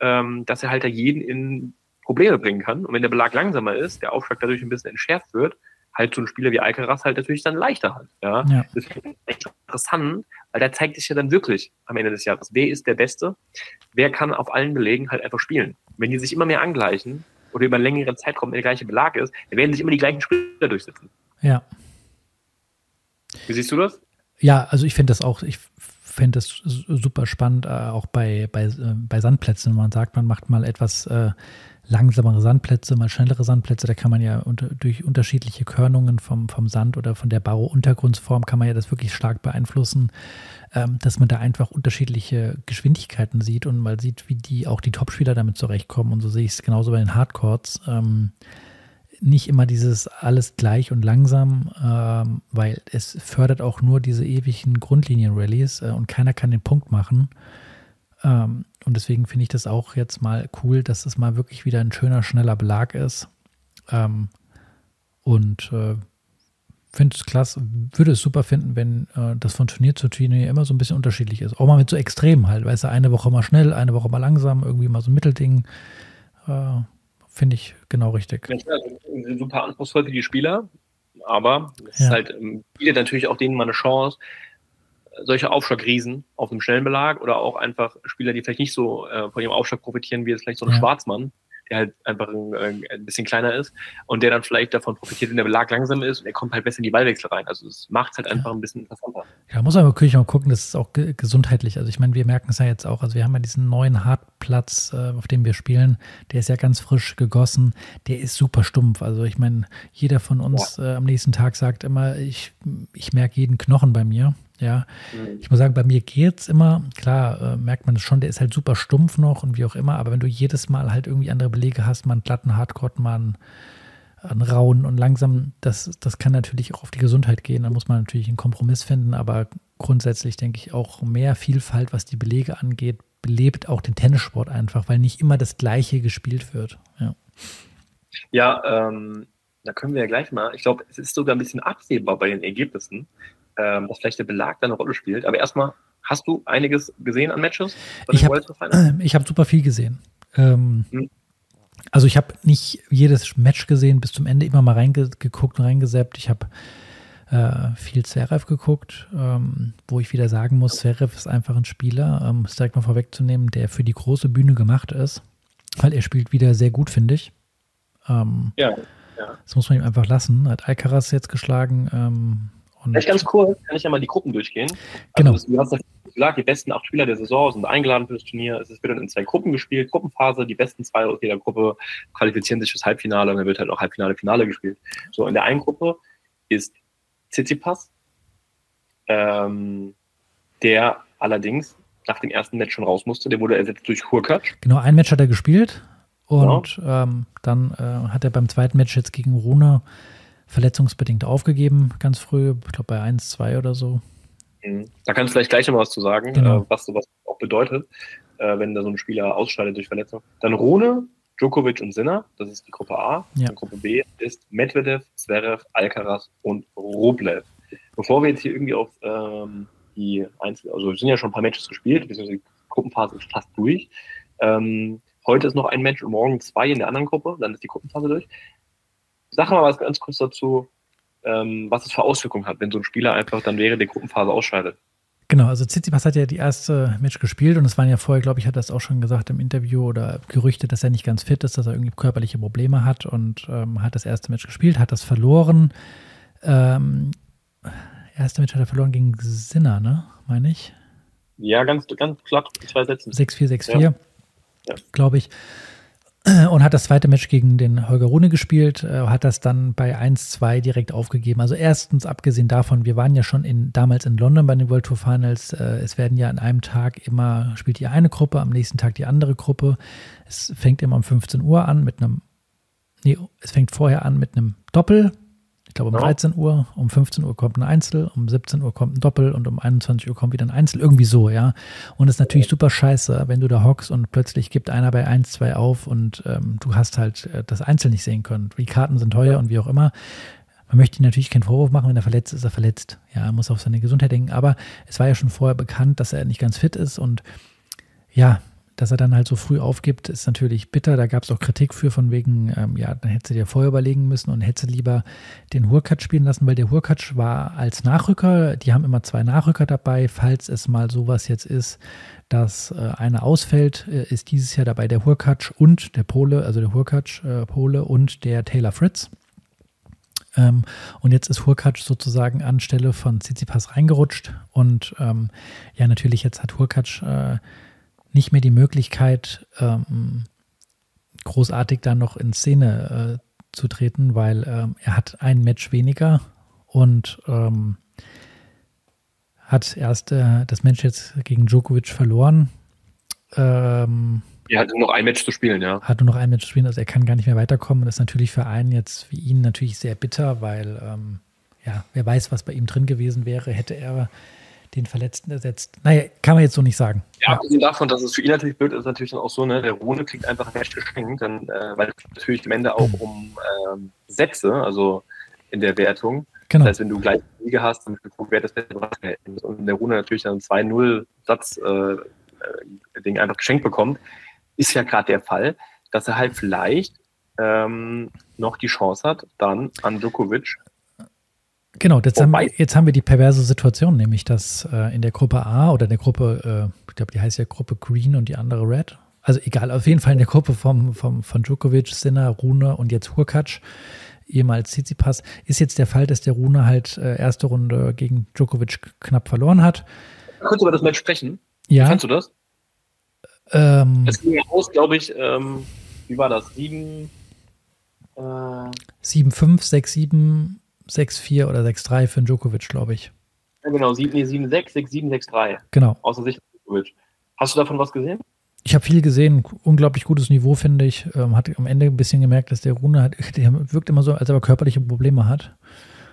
ähm, dass er halt da jeden in Probleme bringen kann. Und wenn der Belag langsamer ist, der Aufschlag dadurch ein bisschen entschärft wird, halt so ein Spieler wie Alcaraz halt natürlich dann leichter hat. Ja? ja. Das ist echt interessant, weil da zeigt sich ja dann wirklich am Ende des Jahres, wer ist der Beste, wer kann auf allen Belegen halt einfach spielen. Wenn die sich immer mehr angleichen oder über einen längeren Zeitraum der gleiche Belag ist, dann werden sich immer die gleichen Spieler durchsetzen. Ja. Wie siehst du das? Ja, also ich finde das auch, ich fände das super spannend, äh, auch bei, bei, äh, bei Sandplätzen, wenn man sagt, man macht mal etwas äh, langsamere Sandplätze, mal schnellere Sandplätze, da kann man ja unter, durch unterschiedliche Körnungen vom, vom Sand oder von der Bauuntergrundsform kann man ja das wirklich stark beeinflussen, ähm, dass man da einfach unterschiedliche Geschwindigkeiten sieht und mal sieht, wie die auch die Topspieler damit zurechtkommen. Und so sehe ich es genauso bei den Hardcourts. Ähm, nicht immer dieses alles gleich und langsam, ähm, weil es fördert auch nur diese ewigen Grundlinien-Rallies äh, und keiner kann den Punkt machen. Ähm, und deswegen finde ich das auch jetzt mal cool, dass es mal wirklich wieder ein schöner, schneller Belag ist. Ähm, und äh, finde es klasse, würde es super finden, wenn äh, das von Turnier zu Turnier immer so ein bisschen unterschiedlich ist. Auch mal mit so Extremen halt, weißt du, eine Woche mal schnell, eine Woche mal langsam, irgendwie mal so ein Mittelding. Äh, Finde ich genau richtig. Ja, also, super anspruchsvoll für die Spieler, aber es ja. ist halt, ähm, bietet natürlich auch denen mal eine Chance, solche Aufschlagriesen auf einem schnellen Belag oder auch einfach Spieler, die vielleicht nicht so äh, von ihrem Aufschlag profitieren, wie jetzt vielleicht so ein ja. Schwarzmann, der halt einfach ein, ein, bisschen kleiner ist und der dann vielleicht davon profitiert, wenn der Belag langsam ist und er kommt halt besser in die Ballwechsel rein. Also es macht halt einfach ein bisschen interessanter. Ja, muss aber wirklich mal gucken, das ist auch ge gesundheitlich. Also ich meine, wir merken es ja jetzt auch, also wir haben ja diesen neuen Hartplatz, äh, auf dem wir spielen, der ist ja ganz frisch gegossen, der ist super stumpf. Also ich meine, jeder von uns ja. äh, am nächsten Tag sagt immer, ich, ich merke jeden Knochen bei mir. Ja, mhm. ich muss sagen, bei mir geht es immer, klar, äh, merkt man es schon, der ist halt super stumpf noch und wie auch immer, aber wenn du jedes Mal halt irgendwie andere Belege hast, mal einen glatten Hardcore, mal einen, einen rauen und langsam, das, das kann natürlich auch auf die Gesundheit gehen. Da muss man natürlich einen Kompromiss finden, aber grundsätzlich denke ich auch mehr Vielfalt, was die Belege angeht, belebt auch den Tennissport einfach, weil nicht immer das Gleiche gespielt wird. Ja. Ja, ähm, da können wir ja gleich mal, ich glaube, es ist sogar ein bisschen absehbar bei den Ergebnissen, ähm, dass vielleicht der Belag da eine Rolle spielt. Aber erstmal, hast du einiges gesehen an Matches? Ich habe äh, hab super viel gesehen. Ähm, hm. Also ich habe nicht jedes Match gesehen, bis zum Ende immer mal reingeguckt und reingesappt. Ich habe äh, viel Zverev geguckt, ähm, wo ich wieder sagen muss, Zverev ist einfach ein Spieler, ähm, um es direkt mal vorwegzunehmen, der für die große Bühne gemacht ist, weil er spielt wieder sehr gut, finde ich. Ähm, ja, ja. Das muss man ihm einfach lassen. Hat Alcaraz jetzt geschlagen. Vielleicht ganz cool, kann ich ja mal die Gruppen durchgehen. Genau. Also, du hast ja gesagt, die besten acht Spieler der Saison sind eingeladen für das Turnier. Es wird dann in zwei Gruppen gespielt, Gruppenphase. Die besten zwei aus jeder Gruppe qualifizieren sich fürs Halbfinale und dann wird halt auch Halbfinale, Finale gespielt. So, in der einen Gruppe ist Tsitsipas, ähm, der allerdings nach dem ersten Match schon raus musste. Der wurde ersetzt durch Hurkacz. Genau, ein Match hat er gespielt und genau. ähm, dann äh, hat er beim zweiten Match jetzt gegen Rune verletzungsbedingt aufgegeben, ganz früh, ich glaube bei 1-2 oder so. Mhm. Da kannst du vielleicht gleich noch was zu sagen, genau. äh, was sowas auch bedeutet, äh, wenn da so ein Spieler ausscheidet durch Verletzung. Dann Rune, Djokovic und Sinner, das ist die Gruppe A. Ja. Und Gruppe B ist Medvedev, Zverev, Alcaraz und Rublev. Bevor wir jetzt hier irgendwie auf ähm, die Einzel, also es sind ja schon ein paar Matches gespielt, beziehungsweise die Gruppenphase ist fast durch. Ähm, heute ist noch ein Match und morgen zwei in der anderen Gruppe, dann ist die Gruppenphase durch. Sag mal was ganz kurz dazu, ähm, was es für Auswirkungen hat, wenn so ein Spieler einfach dann während der Gruppenphase ausscheidet. Genau, also Tsitsipas hat ja die erste Match gespielt und es waren ja vorher, glaube ich, hat er das auch schon gesagt im Interview oder Gerüchte, dass er nicht ganz fit ist, dass er irgendwie körperliche Probleme hat und ähm, hat das erste Match gespielt, hat das verloren. Ähm, erste Match hat er verloren gegen Sinner, ne? Meine ich. Ja, ganz, ganz glatt, zwei Sätze. 6-4, 6-4, ja. ja. glaube ich und hat das zweite Match gegen den Holger Rune gespielt, äh, hat das dann bei 1-2 direkt aufgegeben. Also erstens, abgesehen davon, wir waren ja schon in, damals in London bei den World Tour Finals. Äh, es werden ja an einem Tag immer, spielt die eine Gruppe, am nächsten Tag die andere Gruppe. Es fängt immer um 15 Uhr an mit einem, nee, es fängt vorher an mit einem Doppel, ich glaube um ja. 13 Uhr, um 15 Uhr kommt ein Einzel, um 17 Uhr kommt ein Doppel und um 21 Uhr kommt wieder ein Einzel. Irgendwie so, ja. Und es ist natürlich super scheiße, wenn du da hockst und plötzlich gibt einer bei 1, 2 auf und ähm, du hast halt äh, das Einzel nicht sehen können. Die Karten sind teuer ja. und wie auch immer. Man möchte ihm natürlich keinen Vorwurf machen, wenn er verletzt ist, ist er verletzt. Ja, er muss auf seine Gesundheit denken. Aber es war ja schon vorher bekannt, dass er nicht ganz fit ist und ja, dass er dann halt so früh aufgibt, ist natürlich bitter. Da gab es auch Kritik für, von wegen, ähm, ja, dann hätte sie dir vorher überlegen müssen und hätte lieber den Hurkacz spielen lassen, weil der Hurkacz war als Nachrücker, die haben immer zwei Nachrücker dabei, falls es mal sowas jetzt ist, dass äh, einer ausfällt, äh, ist dieses Jahr dabei der Hurkacz und der Pole, also der Hurkacz äh, Pole und der Taylor Fritz. Ähm, und jetzt ist Hurkacz sozusagen anstelle von Tsitsipas reingerutscht und ähm, ja, natürlich jetzt hat Hurkacz äh, nicht mehr die Möglichkeit, ähm, großartig da noch in Szene äh, zu treten, weil ähm, er hat ein Match weniger und ähm, hat erst äh, das Match jetzt gegen Djokovic verloren. Ähm, er hat nur noch ein Match zu spielen, ja. Hat nur noch ein Match zu spielen, also er kann gar nicht mehr weiterkommen. Das ist natürlich für einen jetzt wie ihn natürlich sehr bitter, weil ähm, ja, wer weiß, was bei ihm drin gewesen wäre, hätte er den Verletzten ersetzt. Naja, kann man jetzt so nicht sagen. Ja, abgesehen davon, dass es für ihn natürlich blöd ist, natürlich dann auch so, ne, der Rune kriegt einfach ein geschenkt, dann, äh, weil es natürlich am Ende auch um ähm, Sätze, also in der Wertung. Genau. Das heißt, wenn du gleich Siege hast, dann guck, wer das beste Verhältnis. Und der Rune natürlich dann 2-0-Satz-Ding äh, einfach geschenkt bekommt, ist ja gerade der Fall, dass er halt vielleicht ähm, noch die Chance hat, dann an Djokovic Genau, jetzt haben, jetzt haben, wir die perverse Situation, nämlich dass äh, in der Gruppe A oder der Gruppe, äh, ich glaube, die heißt ja Gruppe Green und die andere Red. Also egal, auf jeden Fall in der Gruppe vom, vom, von Djokovic, Sinner, Rune und jetzt Hurkacz, ehemals Tsitsipas, ist jetzt der Fall, dass der Rune halt äh, erste Runde gegen Djokovic knapp verloren hat. Kannst du über das Match sprechen? Ja. Fandst du das? Ähm, es ging aus, glaube ich, ähm, wie war das? 7, äh, 7-5, 6-7, 6-4 oder 6-3 für Djokovic, glaube ich. Ja, genau, 7-6, 6-7, 6-3. Genau. Außer Sicht Djokovic. Hast du davon was gesehen? Ich habe viel gesehen, unglaublich gutes Niveau, finde ich. Ähm, hat am Ende ein bisschen gemerkt, dass der Rune hat, <laughs> der wirkt immer so, als ob er körperliche Probleme hat.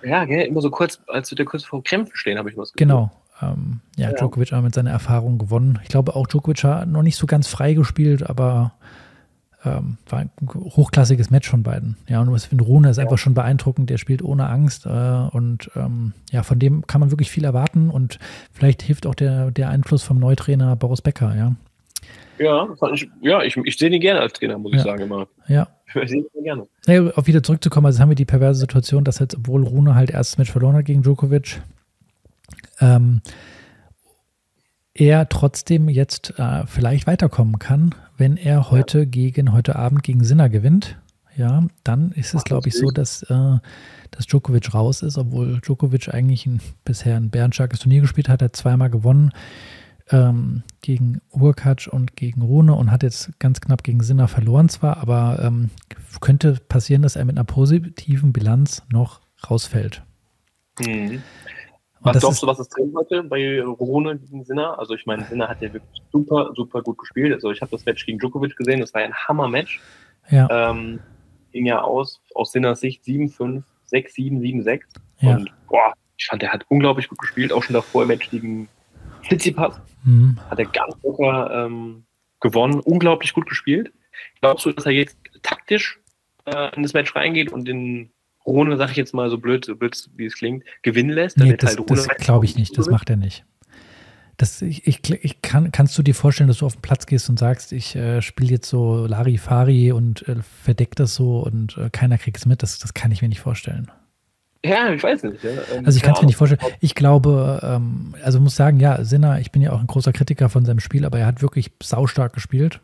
Ja, gell, immer so kurz, als würde er kurz vor Krämpfen stehen, habe ich was gesehen. Genau. Ähm, ja, ja, Djokovic hat mit seiner Erfahrung gewonnen. Ich glaube auch, Djokovic hat noch nicht so ganz frei gespielt, aber ähm, war ein hochklassiges Match von beiden. Ja, und ich finde, Rune ist ja. einfach schon beeindruckend. Der spielt ohne Angst äh, und ähm, ja, von dem kann man wirklich viel erwarten und vielleicht hilft auch der, der Einfluss vom Neutrainer Boris Becker, ja. Ja, ich, ja, ich, ich sehe ihn gerne als Trainer, muss ja. ich sagen immer. Ja. Ich sehe ihn gerne. Ja, auf wieder zurückzukommen, also haben wir die perverse Situation, dass jetzt, obwohl Rune halt erstes Match verloren hat gegen Djokovic, ähm, er trotzdem jetzt äh, vielleicht weiterkommen kann, wenn er heute ja. gegen, heute Abend gegen Sinner gewinnt. Ja, dann ist es, glaube ich, so, dass, äh, dass Djokovic raus ist, obwohl Djokovic eigentlich ein, bisher ein bärenstarkes Turnier gespielt hat, hat zweimal gewonnen ähm, gegen Urkac und gegen Rune und hat jetzt ganz knapp gegen Sinner verloren zwar, aber ähm, könnte passieren, dass er mit einer positiven Bilanz noch rausfällt. Mhm. Was glaubst du, was es drin heute bei Rune gegen Sinner? Also ich meine, Sinner hat ja wirklich super, super gut gespielt. Also ich habe das Match gegen Djokovic gesehen, das war ein Hammer-Match. Ja. Ähm, ging ja aus, aus Sinners Sicht 7-5, 6-7, 7-6. Ja. Und boah, ich fand, der hat unglaublich gut gespielt, auch schon davor im Match gegen Tsitsipas. Mhm. Hat er ganz locker ähm, gewonnen, unglaublich gut gespielt. Glaubst du, dass er jetzt taktisch äh, in das Match reingeht und den Rune, sag ich jetzt mal so blöd, so blöd wie es klingt, gewinnen lässt. Nee, das, halt das glaube ich nicht, das macht er nicht. Das, ich, ich, ich kann, kannst du dir vorstellen, dass du auf den Platz gehst und sagst, ich äh, spiele jetzt so Larifari und äh, verdeck das so und äh, keiner kriegt es mit? Das, das kann ich mir nicht vorstellen. Ja, ich weiß nicht. Ja. Ähm, also ich kann es mir nicht vorstellen. Ich glaube, ähm, also muss sagen, ja, Sinner, ich bin ja auch ein großer Kritiker von seinem Spiel, aber er hat wirklich saustark gespielt.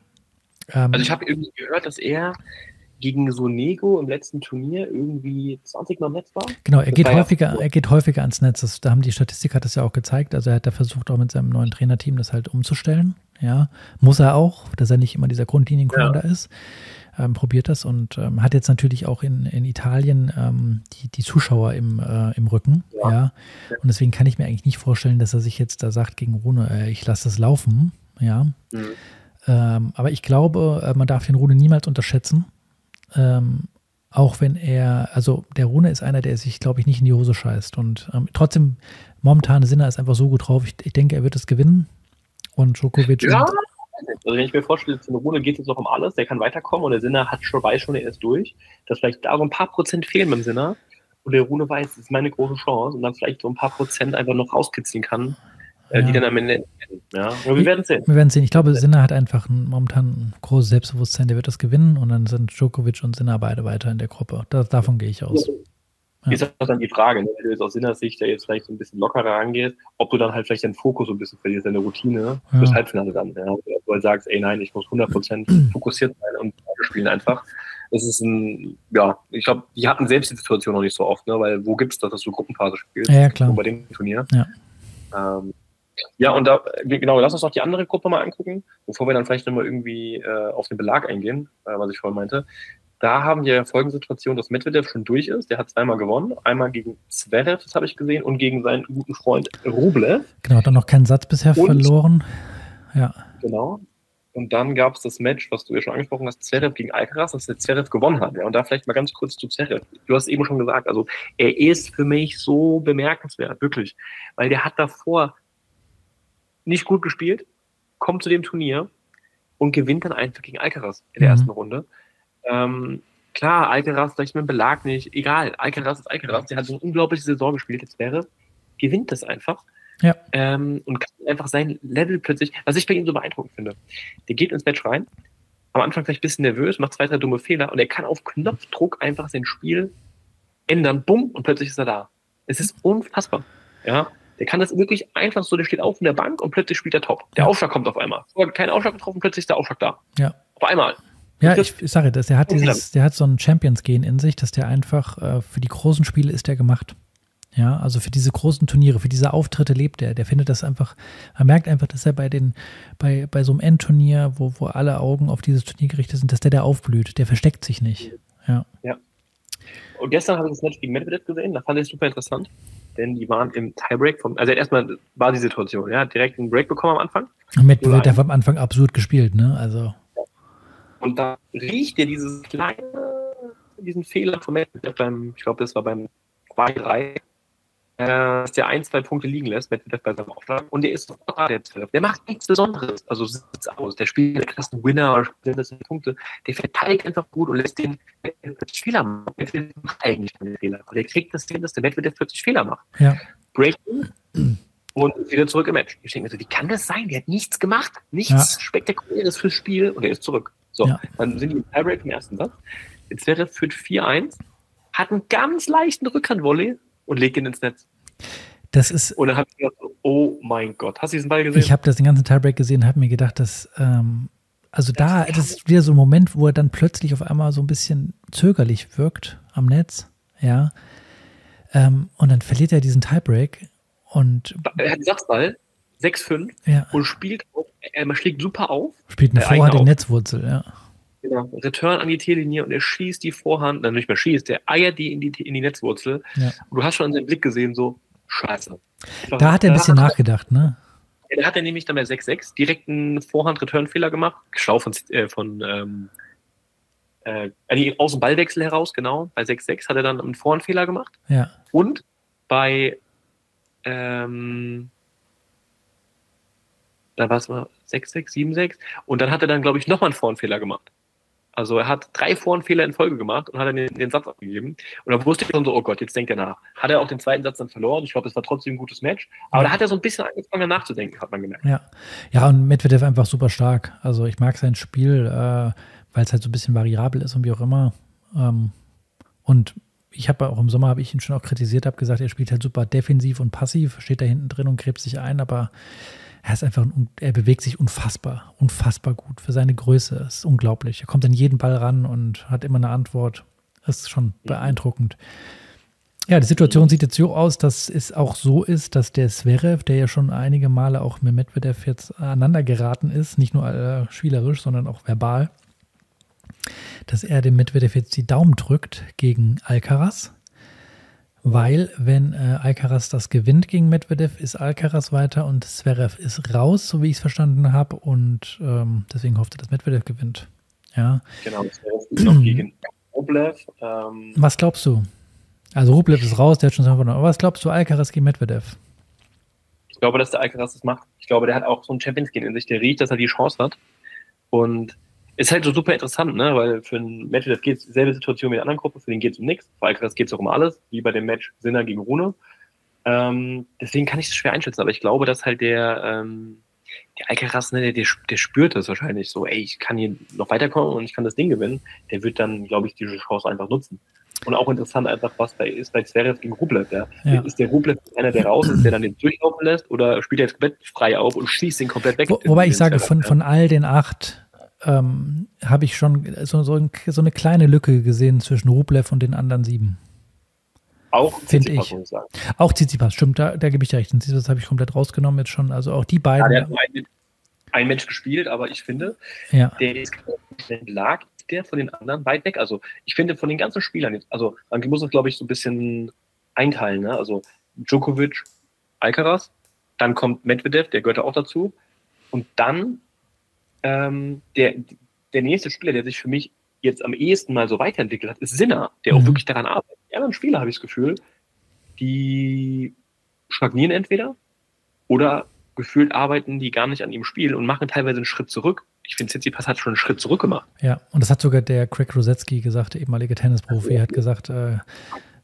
Ähm, also ich habe irgendwie gehört, dass er gegen Sonego im letzten Turnier irgendwie 20 Mal im Netz war. Genau, er geht, häufiger, ja er geht häufiger ans Netz. Das, da haben die Statistik hat das ja auch gezeigt. Also er hat da versucht, auch mit seinem neuen Trainerteam das halt umzustellen. Ja, muss er auch, dass er nicht immer dieser Grundlinienkommander ja. ist. Ähm, probiert das und ähm, hat jetzt natürlich auch in, in Italien ähm, die, die Zuschauer im, äh, im Rücken. Ja. ja. Und deswegen kann ich mir eigentlich nicht vorstellen, dass er sich jetzt da sagt gegen Rune, äh, ich lasse das laufen. Ja. Mhm. Ähm, aber ich glaube, äh, man darf den Rune niemals unterschätzen. Ähm, auch wenn er, also der Rune ist einer, der sich, glaube ich, nicht in die Hose scheißt. Und ähm, trotzdem, momentan Sinner ist einfach so gut drauf. Ich, ich, denke, er wird es gewinnen. Und Djokovic. Ja, also wenn ich mir vorstelle, für Rune geht es jetzt noch um alles, der kann weiterkommen und der Sinner hat schon, weiß schon, er ist durch, dass vielleicht da so ein paar Prozent fehlen beim Sinner und der Rune weiß, das ist meine große Chance und dann vielleicht so ein paar Prozent einfach noch rauskitzeln kann ja. die dann am Ende. Ja, aber wir werden sehen. Wir werden sehen. Ich glaube, Sinner hat einfach ein, momentan ein großes Selbstbewusstsein, der wird das gewinnen und dann sind Djokovic und Sinner beide weiter in der Gruppe. Das, davon gehe ich aus. Ja. Ist das dann die Frage, ne? wenn du jetzt aus Sinners Sicht da jetzt vielleicht so ein bisschen lockerer rangehst, ob du dann halt vielleicht deinen Fokus so ein bisschen verlierst, deine Routine ja. fürs Halbfinale dann. Ja? Du halt sagst, ey nein, ich muss 100% <clears throat> fokussiert sein und spielen einfach. Das ist ein, ja, ich glaube, die hatten selbst die Situation noch nicht so oft, ne? weil wo gibt es das, dass du Gruppenphase spielst? Ja, klar. bei dem Turnier. Ja. Ähm, ja, und da, genau, lass uns doch die andere Gruppe mal angucken, bevor wir dann vielleicht nochmal irgendwie äh, auf den Belag eingehen, äh, was ich vorhin meinte. Da haben wir folgende Situation, dass Medvedev schon durch ist. Der hat zweimal gewonnen. Einmal gegen Zverev, das habe ich gesehen, und gegen seinen guten Freund Rublev. Genau, hat er noch keinen Satz bisher und, verloren. Ja. Genau. Und dann gab es das Match, was du ja schon angesprochen hast, Zverev gegen Alcaraz, dass der Zverev gewonnen hat. Ja, und da vielleicht mal ganz kurz zu Zverev. Du hast eben schon gesagt, also er ist für mich so bemerkenswert, wirklich. Weil der hat davor nicht gut gespielt, kommt zu dem Turnier und gewinnt dann einfach gegen Alcaraz in der mhm. ersten Runde. Ähm, klar, Alcaraz vielleicht mit dem Belag nicht, egal, Alcaraz ist Alcaraz, der hat so eine unglaubliche Saison gespielt, jetzt wäre, gewinnt das einfach. Ja. Ähm, und kann einfach sein Level plötzlich, was ich bei ihm so beeindruckend finde, der geht ins Match rein, am Anfang vielleicht ein bisschen nervös, macht zwei, drei dumme Fehler und er kann auf Knopfdruck einfach sein Spiel ändern, bumm, und plötzlich ist er da. Es ist unfassbar. Ja, der kann das wirklich einfach so, der steht auf in der Bank und plötzlich spielt er top. Der ja. Aufschlag kommt auf einmal. Kein Aufschlag getroffen, plötzlich ist der Aufschlag da. Ja. Auf einmal. Ja, ich, ich sage das, der hat dieses, der hat so ein Champions-Gehen in sich, dass der einfach, äh, für die großen Spiele ist der gemacht. Ja, also für diese großen Turniere, für diese Auftritte lebt er. Der findet das einfach, man merkt einfach, dass er bei den, bei, bei so einem Endturnier, wo, wo alle Augen auf dieses Turnier gerichtet sind, dass der da aufblüht. Der versteckt sich nicht. Ja. Ja. Und gestern habe ich das Match gegen Medvedev gesehen, da fand ich es super interessant denn die waren im Tiebreak vom, also erstmal war die Situation, ja, direkt einen Break bekommen am Anfang. Mit wird der am Anfang absurd gespielt, ne? Also. Und da riecht er dieses kleine, diesen Fehler vom beim, ich glaube, das war beim 2-3, äh, dass der ein, zwei Punkte liegen lässt, Medvedev bei seinem Aufschlag, und der ist sofort da, der Zverev. Der macht nichts Besonderes. Also sitzt aus. Der spielt der krassen Winner, spielt Punkte. Der verteidigt einfach gut und lässt den Fehler machen. Medvedev macht eigentlich keine Fehler. Aber der kriegt das hin, dass der Medvedev plötzlich Fehler macht. Ja. Breaking und wieder zurück im Match. Ich denke mir so, wie kann das sein? Der hat nichts gemacht. Nichts Ja. Spektakuläres fürs Spiel und er ist zurück. So, Ja. dann sind die im Tiebreak im ersten Satz. Jetzt wäre führt 4-1, hat einen ganz leichten Rückhandvolley und legt ihn ins Netz. Das ist, Und dann habe ich gedacht, oh mein Gott, hast du diesen Ball gesehen? ich habe das den ganzen Tiebreak gesehen, habe mir gedacht, dass, ähm, also da, das ist wieder so ein Moment, wo er dann plötzlich auf einmal so ein bisschen zögerlich wirkt am Netz, ja. Ähm, und dann verliert er diesen Tiebreak und er hat einen Satzball, 6-5 ja, und spielt, auf, er schlägt super auf, spielt eine äh, Vorhand in Netzwurzel, ja. Genau, Return an die T-Linie und er schießt die Vorhand, dann nicht mehr schießt, der eiert die in die, in die Netzwurzel. ja. Und du hast schon an seinem Blick gesehen, so, scheiße. Da hat er ein bisschen nachgedacht, ne? Da hat er nämlich dann bei 6-6 direkt einen Vorhand-Return-Fehler gemacht. Schlau von, äh, von ähm, äh, nee, aus dem Ballwechsel heraus, genau. Bei 6-6 hat er dann einen Vorhandfehler gemacht. Ja, Und bei ähm, da war es mal 6-6, 7-6. Und dann hat er dann, glaube ich, nochmal einen Vorhandfehler gemacht. Also er hat drei Vorhandfehler in Folge gemacht und hat dann den, den Satz abgegeben. Und da wusste ich schon so, oh Gott, jetzt denkt er nach. Hat er auch den zweiten Satz dann verloren. Ich glaube, es war trotzdem ein gutes Match. Aber da hat er so ein bisschen angefangen nachzudenken, hat man gemerkt. ja. Ja, und Medvedev einfach super stark. Also ich mag sein Spiel, äh, weil es halt so ein bisschen variabel ist und wie auch immer. Ähm, und ich habe auch im Sommer, habe ich ihn schon auch kritisiert, habe gesagt, er spielt halt super defensiv und passiv, steht da hinten drin und gräbt sich ein, aber er ist einfach, ein, er bewegt sich unfassbar, unfassbar gut für seine Größe. ist unglaublich. Er kommt an jeden Ball ran und hat immer eine Antwort. Das ist schon beeindruckend. Ja, die Situation sieht jetzt so aus, dass es auch so ist, dass der Zverev, der ja schon einige Male auch mit Medvedev jetzt aneinander geraten ist, nicht nur äh, spielerisch, sondern auch verbal, dass er dem Medvedev jetzt die Daumen drückt gegen Alcaraz. Weil, wenn äh, Alcaraz das gewinnt gegen Medvedev, ist Alcaraz weiter und Zverev ist raus, so wie ich es verstanden habe. Und ähm, deswegen hofft er, dass Medvedev gewinnt. Ja. Genau, wäre jetzt noch gegen <clears throat> Rublev. Ähm, Was glaubst du? Also Rublev ist raus, der hat schon verloren. Aber was glaubst du, Alcaraz gegen Medvedev? ich glaube, dass der Alcaraz das macht. Ich glaube, der hat auch so ein Champions League in sich, der riecht, dass er die Chance hat. Und ist halt so super interessant, ne? weil für ein Medvedev geht es dieselbe Situation wie in der anderen Gruppe, für den geht es um nichts. Für Alcaraz geht es auch um alles, wie bei dem Match Sinner gegen Rune. Ähm, deswegen kann ich das schwer einschätzen, aber ich glaube, dass halt der, ähm, der Alcaraz, ne, der, der, der spürt das wahrscheinlich so, ey, ich kann hier noch weiterkommen und ich kann das Ding gewinnen. Der wird dann, glaube ich, diese Chance einfach nutzen. Und auch interessant einfach, was bei ist bei Zverev gegen Rublev. Ja. Ja. Ist der Rublev einer, der raus ist, der dann den durchlaufen lässt oder spielt er jetzt komplett frei auf und schießt den komplett weg? Wo, wobei ich sage, von, von all den acht ähm, habe ich schon so, so, ein, so eine kleine Lücke gesehen zwischen Rublev und den anderen sieben. auch find Tsitsipas, ich. muss ich sagen. Auch Tsitsipas, stimmt, da, da gebe ich dir recht. Tsitsipas habe ich komplett rausgenommen jetzt schon. Also auch die Ja, beiden. der hat ein, ein Mensch gespielt, aber ich finde, Ja, der ist lag der von den anderen weit weg. Also ich finde von den ganzen Spielern jetzt, also man muss es glaube ich so ein bisschen einteilen. Ne? Also Djokovic, Alcaraz, dann kommt Medvedev, der gehört auch dazu, und dann ähm, der der nächste Spieler, der sich für mich jetzt am ehesten mal so weiterentwickelt hat, ist Sinner, der auch Mhm. wirklich daran arbeitet. Die anderen Spieler habe ich das Gefühl, die stagnieren entweder oder gefühlt arbeiten die gar nicht an ihrem Spiel und machen teilweise einen Schritt zurück. Ich finde, Tsitsipas hat schon einen Schritt zurück gemacht. ja. Und das hat sogar der Craig Rosetzky gesagt, der ehemalige Tennisprofi, hat gesagt, äh,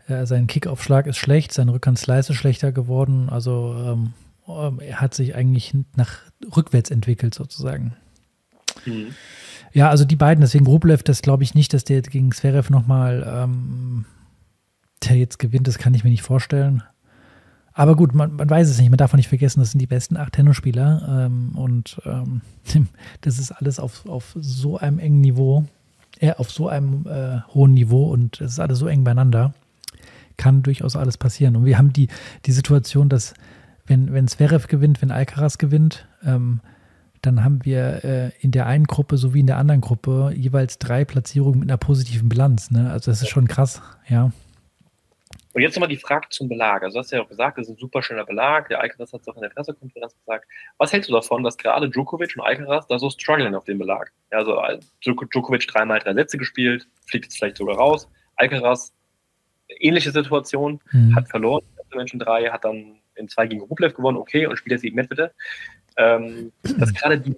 äh, sein Kickaufschlag ist schlecht, sein Rückhandslice ist schlechter geworden. Also ähm, ähm, er hat sich eigentlich nach rückwärts entwickelt sozusagen. Ja, also die beiden, deswegen Rublev, das glaube ich nicht, dass der jetzt gegen Zverev nochmal ähm, der jetzt gewinnt, das kann ich mir nicht vorstellen. Aber gut, man, man weiß es nicht, man darf auch nicht vergessen, das sind die besten acht Tennisspieler ähm, und ähm, <laughs> das ist alles auf, auf so einem engen Niveau, äh, auf so einem äh, hohen Niveau und es ist alles so eng beieinander, kann durchaus alles passieren. Und wir haben die, die Situation, dass wenn, wenn Zverev gewinnt, wenn Alcaraz gewinnt, ähm, dann haben wir äh, in der einen Gruppe sowie in der anderen Gruppe jeweils drei Platzierungen mit einer positiven Bilanz. Ne? Also das ist schon krass, ja. Und jetzt nochmal die Frage zum Belag. Also du hast ja auch gesagt, das ist ein super schöner Belag. Der Alcaraz hat es auch in der Pressekonferenz gesagt. Was hältst du davon, dass gerade Djokovic und Alcaraz da so strugglen auf dem Belag? Ja, also äh, Djoko- Djokovic dreimal drei Sätze gespielt, fliegt jetzt vielleicht sogar raus. Alcaraz, ähnliche Situation, Mhm. hat verloren, Menschen 3, hat dann in zwei gegen Rublev gewonnen, okay, und spielt jetzt gegen Medvedev. Ähm, <clears throat> dass gerade die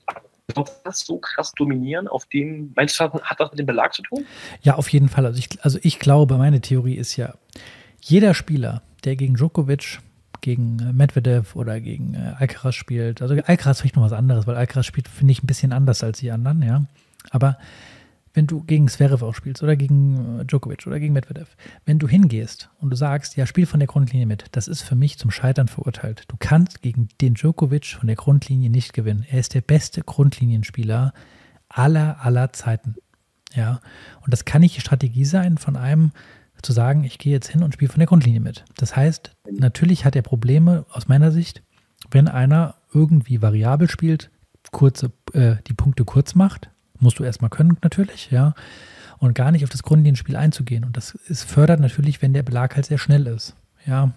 das so krass dominieren, auf dem, meinst du, hat das mit dem Belag zu tun? Ja, auf jeden Fall. Also ich, also ich glaube, meine Theorie ist ja, jeder Spieler, der gegen Djokovic, gegen äh, Medvedev oder gegen äh, Alcaraz spielt, also Alcaraz vielleicht noch was anderes, weil Alcaraz spielt, finde ich, ein bisschen anders als die anderen, ja. Aber wenn du gegen Zverev auch spielst oder gegen äh, Djokovic oder gegen Medvedev, wenn du hingehst und du sagst, ja, spiel von der Grundlinie mit, das ist für mich zum Scheitern verurteilt. Du kannst gegen den Djokovic von der Grundlinie nicht gewinnen. Er ist der beste Grundlinienspieler aller, aller Zeiten. Ja, und das kann nicht die Strategie sein von einem zu sagen, ich gehe jetzt hin und spiele von der Grundlinie mit. Das heißt, natürlich hat er Probleme aus meiner Sicht, wenn einer irgendwie variabel spielt, kurze, äh, die Punkte kurz macht, Musst du erstmal können, natürlich, ja. Und gar nicht auf das Grundlinienspiel einzugehen. Und das ist, fördert natürlich, wenn der Belag halt sehr schnell ist. Ja.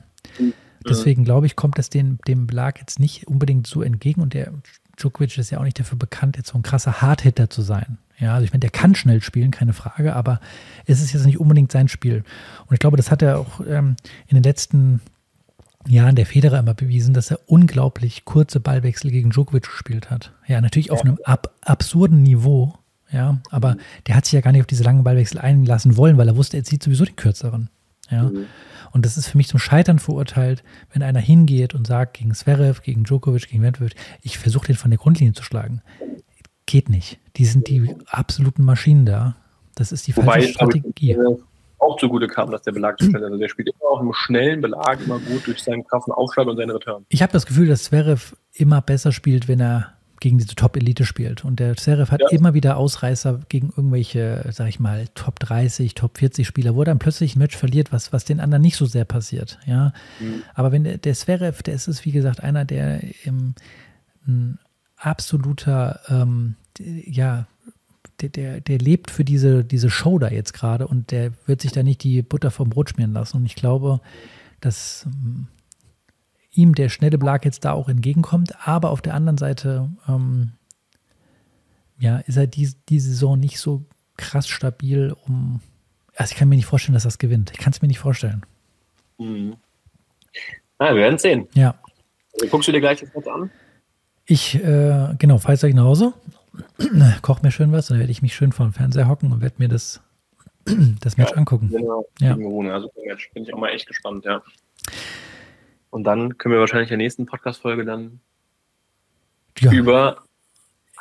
Deswegen glaube ich, kommt das dem, dem Belag jetzt nicht unbedingt so entgegen. Und der Djokovic ist ja auch nicht dafür bekannt, jetzt so ein krasser Hardhitter zu sein. Ja, also ich meine, der kann schnell spielen, keine Frage, aber es ist jetzt nicht unbedingt sein Spiel. Und ich glaube, das hat er auch ähm, in den letzten Jahren der Federer immer bewiesen, dass er unglaublich kurze Ballwechsel gegen Djokovic gespielt hat. Ja, natürlich auf einem ab absurden Niveau, ja, aber der hat sich ja gar nicht auf diese langen Ballwechsel einlassen wollen, weil er wusste, er zieht sowieso den kürzeren. Ja. Mhm. Und das ist für mich zum Scheitern verurteilt, wenn einer hingeht und sagt gegen Zverev, gegen Djokovic, gegen Medvedev, ich versuche den von der Grundlinie zu schlagen. Geht nicht. Die sind die absoluten Maschinen da. Das ist die Wobei, falsche Strategie. Ich, auch zugute kam, dass der Belag zu schnell ist. Also der spielt immer auch im schnellen Belag immer gut durch seinen krassen Aufschlag und seine Return. Ich habe das Gefühl, dass Zverev immer besser spielt, wenn er gegen diese Top-Elite spielt. Und der Zverev hat ja. immer wieder Ausreißer gegen irgendwelche, sag ich mal, Top 30, Top 40 Spieler, wo er dann plötzlich ein Match verliert, was, was den anderen nicht so sehr passiert. Ja. Mhm. Aber wenn der, der Zverev, der ist es, wie gesagt, einer, der im, ein absoluter, ähm, ja, der, der, der lebt für diese, diese Show da jetzt gerade und der wird sich da nicht die Butter vom Brot schmieren lassen. Und ich glaube, dass ähm, ihm der schnelle Blag jetzt da auch entgegenkommt. Aber auf der anderen Seite, ähm, ja, ist er die, die Saison nicht so krass stabil, um. Also ich kann mir nicht vorstellen, dass das gewinnt. Ich kann es mir nicht vorstellen. Mhm. Na, wir werden sehen. Ja. Guckst du dir gleich das Match an? Ich, äh, genau, fahre jetzt gleich nach Hause <clears throat> koche mir schön was, dann werde ich mich schön vor dem Fernseher hocken und werde mir das, <clears throat> das Match ja, angucken. Genau, ja. Also Match bin ich auch mal echt gespannt, ja. Und dann können wir wahrscheinlich in der nächsten Podcast-Folge dann ja. über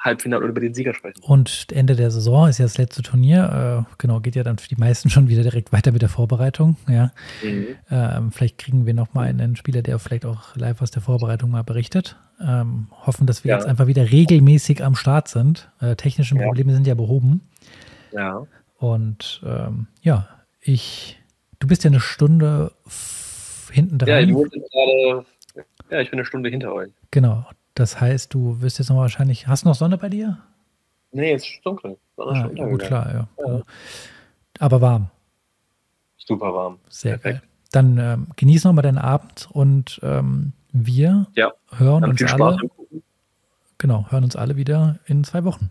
Halbfinale oder über den Sieger sprechen. Und Ende der Saison ist ja das letzte Turnier. Äh, genau, geht ja dann für die meisten schon wieder direkt weiter mit der Vorbereitung. Ja. Mhm. Ähm, vielleicht kriegen wir noch mal einen Spieler, der vielleicht auch live aus der Vorbereitung mal berichtet. Ähm, hoffen, dass wir ja. jetzt einfach wieder regelmäßig am Start sind. Äh, technische ja. Probleme sind ja behoben. Ja. Und ähm, ja, ich, du bist ja eine Stunde hinten dran. Ja, ich, gerade, ja, ich bin eine Stunde hinter euch. Genau. Das heißt, du wirst jetzt noch wahrscheinlich. Hast du noch Sonne bei dir? Nee, es ist dunkel. Sonne ah, gut, klar, ja. ja. Aber warm. Super warm. Sehr Perfekt. geil. Dann ähm, genieß noch mal deinen Abend und ähm, wir ja. hören uns alle. Genau, hören uns alle wieder in zwei Wochen.